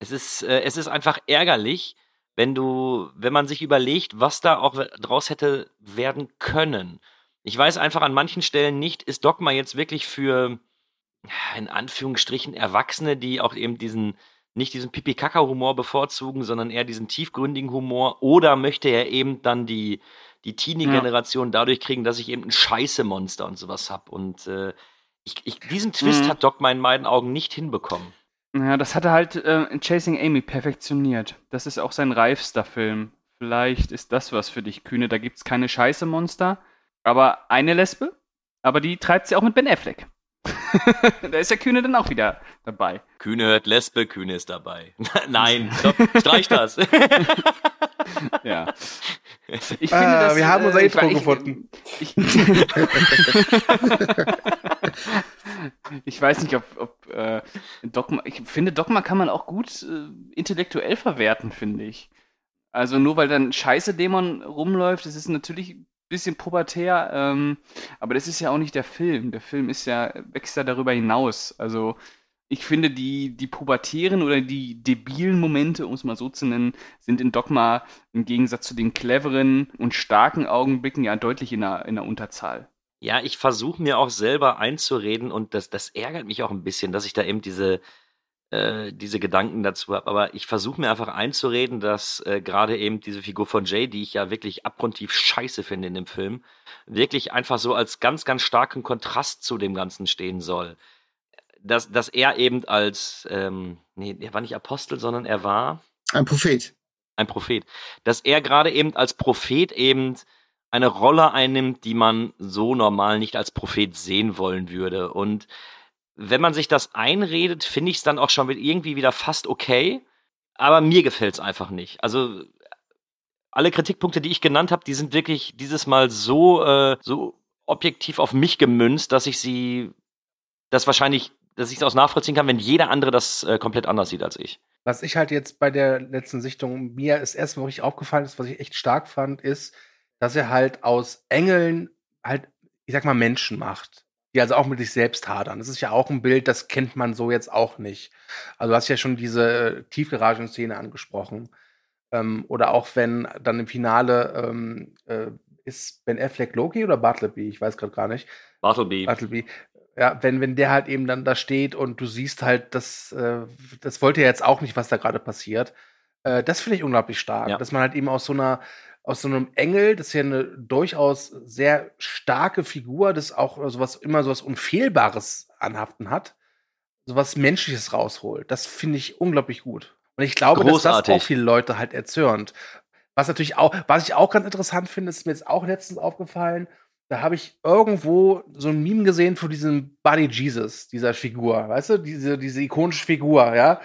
Es ist, äh, es ist einfach ärgerlich, wenn du, wenn man sich überlegt, was da auch draus hätte werden können. Ich weiß einfach an manchen Stellen nicht, ist Dogma jetzt wirklich für, ja, in Anführungsstrichen, Erwachsene, die auch eben diesen, nicht diesen Pipi-Kaka-Humor bevorzugen, sondern eher diesen tiefgründigen Humor, oder möchte er eben dann die, die Teenie-Generation dadurch kriegen, dass ich eben ein Scheiße-Monster und sowas hab. Und äh, ich, ich, diesen Twist
Mhm.
hat Dogma in meinen Augen nicht hinbekommen.
Ja, das hat er halt äh, in Chasing Amy perfektioniert. Das ist auch sein reifster Film. Vielleicht ist das was für dich, Kühne. Da gibt's keine scheiße Monster, aber eine Lesbe. Aber die treibt sie auch mit Ben Affleck. Da ist der Kühne dann auch wieder dabei.
Kühne hört Lesbe, Kühne ist dabei. Nein, stopp, streich das.
ja. Ich
Ah, wir haben unser
ich-
Intro
ich-
gefunden.
Ich, ich weiß nicht, ob, ob äh, Dogma. Ich finde, Dogma kann man auch gut äh, intellektuell verwerten, finde ich. Also nur weil dann Scheiße-Dämon rumläuft, das ist natürlich bisschen pubertär, ähm, aber das ist ja auch nicht der Film. Der Film ist ja, wächst ja darüber hinaus. Also ich finde, die, die pubertären oder die debilen Momente, um es mal so zu nennen, sind in Dogma im Gegensatz zu den cleveren und starken Augenblicken ja deutlich in der, in der Unterzahl.
Ja, ich versuche mir auch selber einzureden und das, das ärgert mich auch ein bisschen, dass ich da eben diese, äh, diese Gedanken dazu habe. Aber ich versuche mir einfach einzureden, dass äh, gerade eben diese Figur von Jay, die ich ja wirklich abgrundtief scheiße finde in dem Film, wirklich einfach so als ganz, ganz starken Kontrast zu dem Ganzen stehen soll. Dass, dass er eben als, ähm, nee, er war nicht Apostel, sondern er war
Ein Prophet.
ein Prophet, dass er gerade eben als Prophet eben eine Rolle einnimmt, die man so normal nicht als Prophet sehen wollen würde. Und wenn man sich das einredet, finde ich es dann auch schon irgendwie wieder fast okay. Aber mir gefällt es einfach nicht. Also alle Kritikpunkte, die ich genannt habe, die sind wirklich dieses Mal so, äh, so objektiv auf mich gemünzt, dass ich sie, das wahrscheinlich, dass ich es aus nachvollziehen kann, wenn jeder andere das äh, komplett anders sieht als ich.
Was ich halt jetzt bei der letzten Sichtung mir ist erstmal richtig aufgefallen ist, was ich echt stark fand, ist, dass er halt aus Engeln halt, ich sag mal, Menschen macht. Die also auch mit sich selbst hadern. Das ist ja auch ein Bild, das kennt man so jetzt auch nicht. Also du hast ja schon diese äh, Tiefgaragenszene angesprochen. Ähm, oder auch wenn dann im Finale ähm, äh, ist Ben Affleck Loki oder Bartleby? Ich weiß gerade gar nicht.
Bartleby.
Bartleby. Ja, wenn, wenn der halt eben dann da steht und du siehst halt, das, äh, das wollte er jetzt auch nicht, was da gerade passiert. Äh, das finde ich unglaublich stark.
Ja.
Dass man halt eben aus so einer, aus so einem Engel, das ist ja eine durchaus sehr starke Figur, das auch sowas, immer sowas Unfehlbares anhaften hat, sowas Menschliches rausholt. Das finde ich unglaublich gut. Und ich glaube, dass das
Großartig.
auch viele Leute halt erzürnt. Was natürlich auch, was ich auch ganz interessant finde, ist mir jetzt auch letztens aufgefallen, da habe ich irgendwo so ein Meme gesehen von diesem Buddy Jesus, dieser Figur, weißt du, diese, diese ikonische Figur, ja,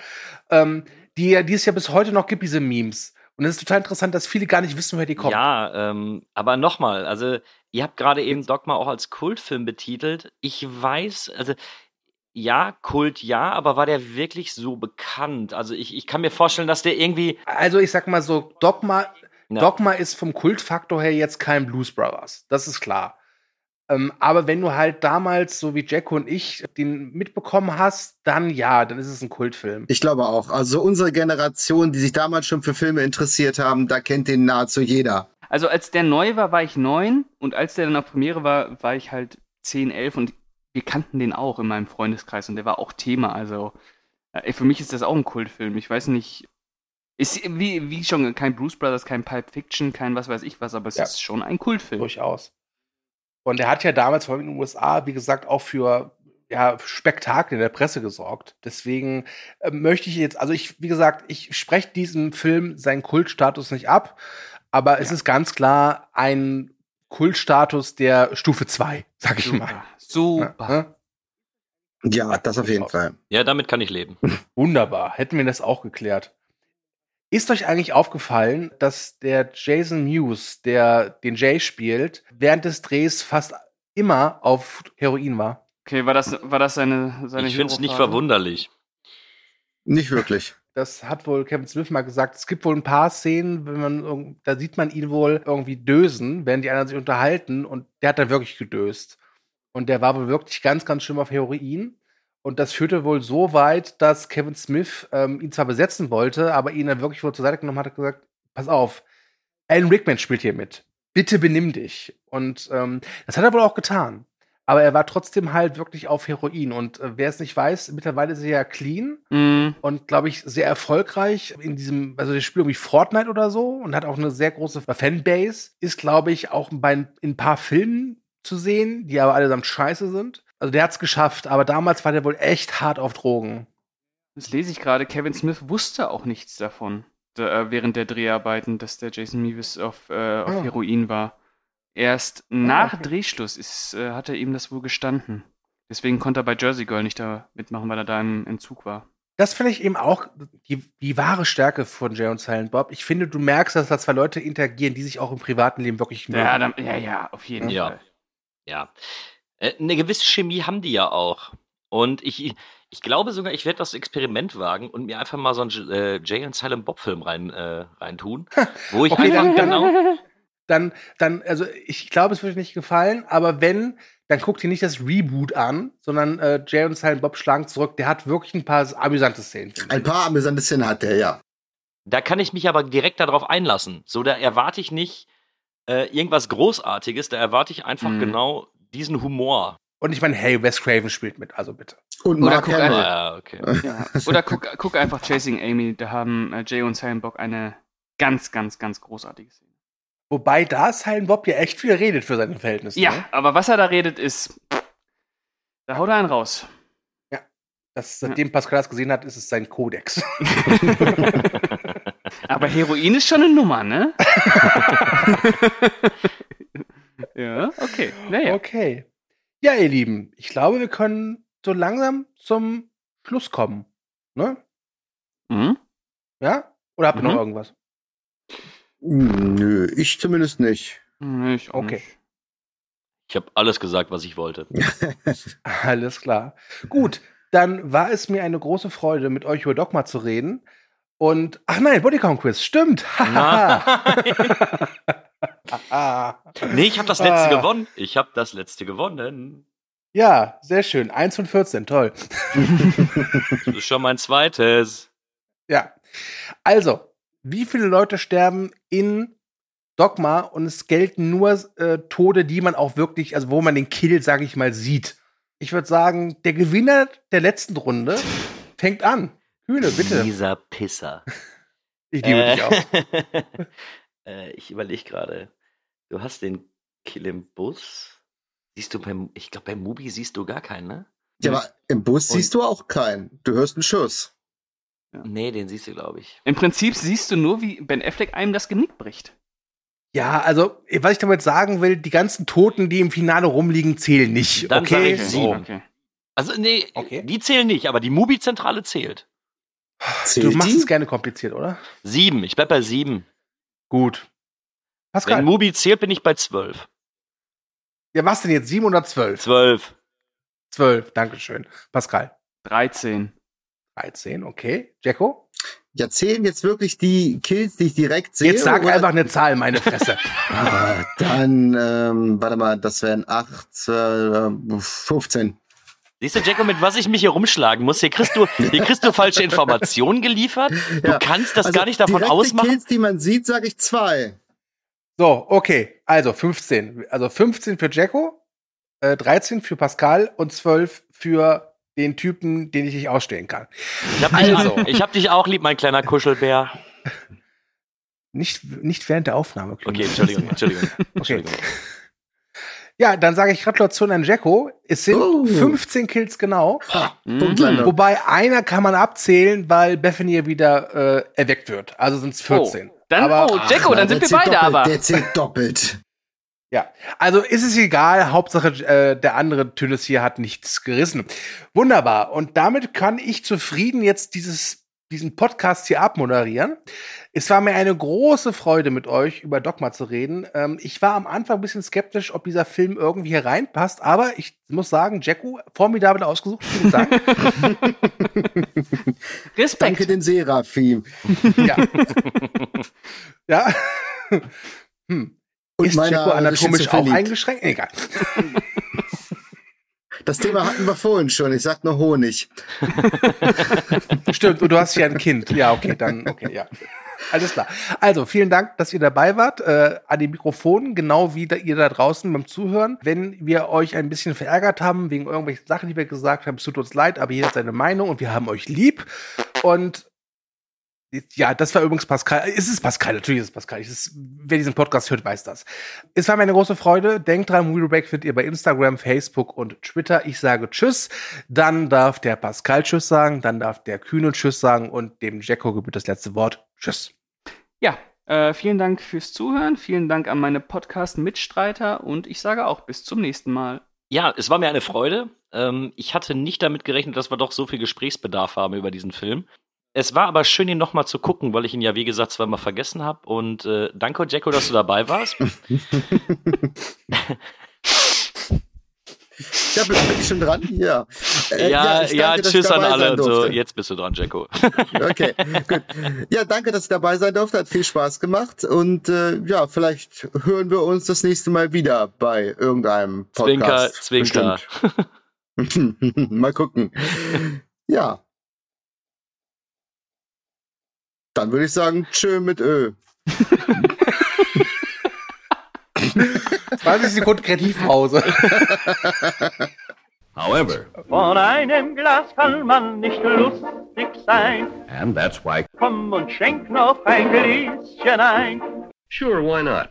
ähm, die, ja- die es ja bis heute noch gibt, diese Memes. Und es ist total interessant, dass viele gar nicht wissen, woher die kommen.
Ja, ähm, aber nochmal, also ihr habt gerade eben Dogma auch als Kultfilm betitelt. Ich weiß, also ja, Kult ja, aber war der wirklich so bekannt? Also ich, ich kann mir vorstellen, dass der irgendwie.
Also ich sag mal so, Dogma,
Ja.
Dogma ist vom Kultfaktor her jetzt kein Blues Brothers. Das ist klar. Ähm, aber wenn du halt damals, so wie Jacko und ich, den mitbekommen hast, dann ja, dann ist es ein Kultfilm.
Ich glaube auch. Also unsere Generation, die sich damals schon für Filme interessiert haben, da kennt den nahezu jeder.
Also als der neu war, war ich neun und als der dann auf Premiere war, war ich halt 10, 11 und wir kannten den auch in meinem Freundeskreis und der war auch Thema. Also äh, für mich ist das auch ein Kultfilm. Ich weiß nicht, ist wie, wie schon kein Blues Brothers, kein Pulp Fiction, kein was weiß ich was, aber es
Ja.
ist schon ein Kultfilm.
Durchaus. Und er hat ja damals vor allem in den USA, wie gesagt, auch für ja, Spektakel in der Presse gesorgt. Deswegen äh, möchte ich jetzt, also ich, wie gesagt, ich spreche diesem Film seinen Kultstatus nicht ab, aber es ist ganz klar ein Kultstatus der Stufe 2, sag ich mal.
Super.
Ja, das auf jeden Fall.
Ja, damit kann ich leben.
Wunderbar. Hätten wir das auch geklärt. Ist euch eigentlich aufgefallen, dass der Jason Mewes, der den Jay spielt, während des Drehs fast immer auf Heroin war?
Okay, war das, war das seine, seine
Ich finde es nicht verwunderlich.
Nicht wirklich.
Das hat wohl Kevin Smith mal gesagt. Es gibt wohl ein paar Szenen, wenn man, da sieht man ihn wohl irgendwie dösen, während die anderen sich unterhalten und der hat da wirklich gedöst. Und der war wohl wirklich ganz, ganz schlimm auf Heroin. Und das führte wohl so weit, dass Kevin Smith ähm, ihn zwar besetzen wollte, aber ihn dann wirklich wohl zur Seite genommen hat und gesagt, pass auf, Alan Rickman spielt hier mit. Bitte benimm dich. Und ähm, das hat er wohl auch getan. Aber er war trotzdem halt wirklich auf Heroin. Und äh, wer es nicht weiß, mittlerweile ist er ja clean
Mhm.
und glaube ich sehr erfolgreich in diesem, also der spielt irgendwie Fortnite oder so und hat auch eine sehr große Fanbase. Ist glaube ich auch bei in ein paar Filmen zu sehen, die aber allesamt scheiße sind. Also der hat's geschafft, aber damals war der wohl echt hart auf Drogen.
Das lese ich gerade. Kevin Smith wusste auch nichts davon da, äh, während der Dreharbeiten, dass der Jason Mewes auf, äh, auf
Ah.
Heroin war. Erst nach
okay.
Drehschluss ist, äh, hat er ihm das wohl gestanden. Deswegen konnte er bei Jersey Girl nicht da mitmachen, weil er da im Entzug war.
Das finde ich eben auch die, die wahre Stärke von Jay und Silent Bob. Ich finde, du merkst, dass da zwei Leute interagieren, die sich auch im privaten Leben wirklich mögen.
Ja, dann, ja, ja, auf jeden
Ja.
Fall.
Ja. Äh, Eine gewisse Chemie haben die ja auch. Und ich, ich glaube sogar, ich werde das Experiment wagen und mir einfach mal so einen äh, Jay und Silent Bob Film rein, äh, reintun, wo ich
Okay,
einfach
dann,
genau.
dann, dann, also ich glaube, es würde nicht gefallen, aber wenn, dann guckt ihr nicht das Reboot an, sondern äh, Jay und Silent Bob schlagen zurück. Der hat wirklich ein paar amüsante Szenen.
Ein paar amüsante Szenen hat er, ja.
Da kann ich mich aber direkt darauf einlassen. So, da erwarte ich nicht äh, irgendwas Großartiges, da erwarte ich einfach
Mhm.
genau diesen Humor.
Und ich meine, hey, Wes Craven spielt mit, also bitte.
Und
Oder guck
Hamill.
Ah, okay.
Ja. Oder guck, guck einfach Chasing Amy. Da haben äh, Jay und Silent Bob eine ganz, ganz, ganz großartige Szene.
Wobei da Silent Bob ja echt viel redet für seine Verhältnisse.
Ja,
Ne?
aber was er da redet, ist. Da haut er einen raus.
Das, seitdem Pascal das gesehen hat, ist es sein Kodex.
Aber Heroin ist schon eine Nummer, ne? ja, okay. Naja.
Okay. Ja, ihr Lieben, ich glaube, wir können so langsam zum Schluss kommen. Ne?
Mhm.
Ja? Oder habt ihr noch
Mhm.
irgendwas?
Nö, ich zumindest nicht.
Ich auch
Okay.
nicht.
Ich habe alles gesagt, was ich wollte.
Alles klar. Gut, dann war es mir eine große Freude, mit euch über Dogma zu reden. Und, ach nein, Bodycount Quiz, stimmt.
Nee, ich habe das letzte
Ah.
gewonnen. Ich habe das letzte gewonnen.
ja, sehr schön. 1 von 14, toll.
Das ist schon mein zweites.
Ja. Also, wie viele Leute sterben in Dogma und es gelten nur äh, Tode, die man auch wirklich, also wo man den Kill, sage ich mal, sieht. Ich würde sagen, der Gewinner der letzten Runde fängt an. Kühne, bitte.
Dieser Pisser.
Ich liebe dich auch.
äh, ich überlege gerade. Du hast den Kill im Bus. Siehst du beim, ich glaube, beim Mubi siehst du gar keinen, ne?
Ja, aber im Bus
Und-
siehst du auch keinen. Du hörst einen Schuss.
Nee, den siehst du, glaube ich.
Im Prinzip siehst du nur, wie Ben Affleck einem das Genick bricht.
Ja, also, was ich damit sagen will, die ganzen Toten, die im Finale rumliegen, zählen nicht.
Dann sag
okay?
ich sieben.
Okay.
Also, nee,
Okay.
die zählen nicht, aber die Mubi-Zentrale zählt.
Du
Zählt
machst
die?
es gerne kompliziert, oder?
Sieben. Ich bleib bei sieben.
Gut. Pascal,
Wenn Mubi zählt, bin ich bei zwölf.
ja, was denn jetzt? Sieben oder zwölf?
Zwölf.
Zwölf, Dankeschön. Pascal.
13.
13, okay. Jacko?
Ja, zählen jetzt wirklich die Kills, die ich direkt sehe?
Jetzt sag
oder-
einfach eine Zahl, meine Fresse.
Ah, dann, ähm, warte mal, das wären acht, äh, 15.
Siehst du, Jacko, mit was ich mich hier rumschlagen muss? Hier kriegst du, hier kriegst du falsche Informationen geliefert. Du
Ja,
kannst das
Also
gar nicht davon ausmachen.
Kills, die man sieht, sage ich zwei.
So, okay. Also 15. Also 15 für Jacko, äh, 13 für Pascal und 12 für den Typen, den ich nicht ausstehen kann.
Ich hab dich,
Also.
ich hab dich auch lieb, mein kleiner Kuschelbär.
Nicht, nicht während der Aufnahme.
Okay, Entschuldigung, Entschuldigung.
Okay.
Entschuldigung.
Ja, dann sage ich Gratulation an Jacko. Es sind
Oh.
15 Kills genau. Wobei einer kann man abzählen, weil Bethany wieder äh, erweckt wird. Also sind es 14.
Dann,
aber,
oh, Jacko, dann sind wir beide
doppelt,
aber.
Der zählt doppelt.
Ja, also ist es egal, Hauptsache äh, der andere Tünnes hier hat nichts gerissen. Wunderbar. Und damit kann ich zufrieden jetzt dieses, diesen Podcast hier abmoderieren. Es war mir eine große Freude, mit euch über Dogma zu reden. Ähm, ich war am Anfang ein bisschen skeptisch, ob dieser Film irgendwie hier reinpasst, aber ich muss sagen, Jacko, formidabel ausgesucht. Vielen Dank.
Respekt.
Danke den Seraphim.
ja. ja. hm.
Und
Ist Jacko anatomisch auch eingeschränkt? Egal.
Das Thema hatten wir vorhin schon. Ich sag nur Honig.
Stimmt, und du hast ja ein Kind. Ja, okay, dann, okay, ja. Alles klar. Also, vielen Dank, dass ihr dabei wart, äh, an den Mikrofonen, genau wie da, ihr da draußen beim Zuhören. Wenn wir euch ein bisschen verärgert haben, wegen irgendwelchen Sachen, die wir gesagt haben, es tut uns leid, aber jeder hat seine Meinung und wir haben euch lieb. Und ja, das war übrigens Pascal. Es ist Pascal, natürlich ist es Pascal. Es ist, wer diesen Podcast hört, weiß das. Es war mir eine große Freude. Denkt dran, Movie Break findet ihr bei Instagram, Facebook und Twitter. Ich sage Tschüss. Dann darf der Pascal Tschüss sagen. Dann darf der Kühne Tschüss sagen. Und dem Jacko gebührt das letzte Wort. Tschüss.
Ja, äh, vielen Dank fürs Zuhören. Vielen Dank an meine Podcast-Mitstreiter und ich sage auch bis zum nächsten Mal.
Ja, es war mir eine Freude. Ähm, ich hatte nicht damit gerechnet, dass wir doch so viel Gesprächsbedarf haben über diesen Film. Es war aber schön, ihn nochmal zu gucken, weil ich ihn ja, wie gesagt, zweimal vergessen habe. Und äh, danke, Jacko, dass du dabei warst.
Ja, bin ich schon dran? Ja. Äh,
ja, ja,
danke, ich
tschüss an alle und so. Jetzt bist du dran, Jacko.
Okay, gut. Ja, danke, dass ich dabei sein durfte. Hat viel Spaß gemacht. Und äh, ja, vielleicht hören wir uns das nächste Mal wieder bei irgendeinem
Zwinker,
Podcast.
Zwinker.
Bestimmt. Mal gucken. Ja. Dann würde ich sagen, tschö mit Ö.
20 Sekunden Kreativpause.
However,
Von einem Glas kann man nicht lustig sein.
and that's why
Komm und schenk noch ein Gläschen ein.
Sure, why not?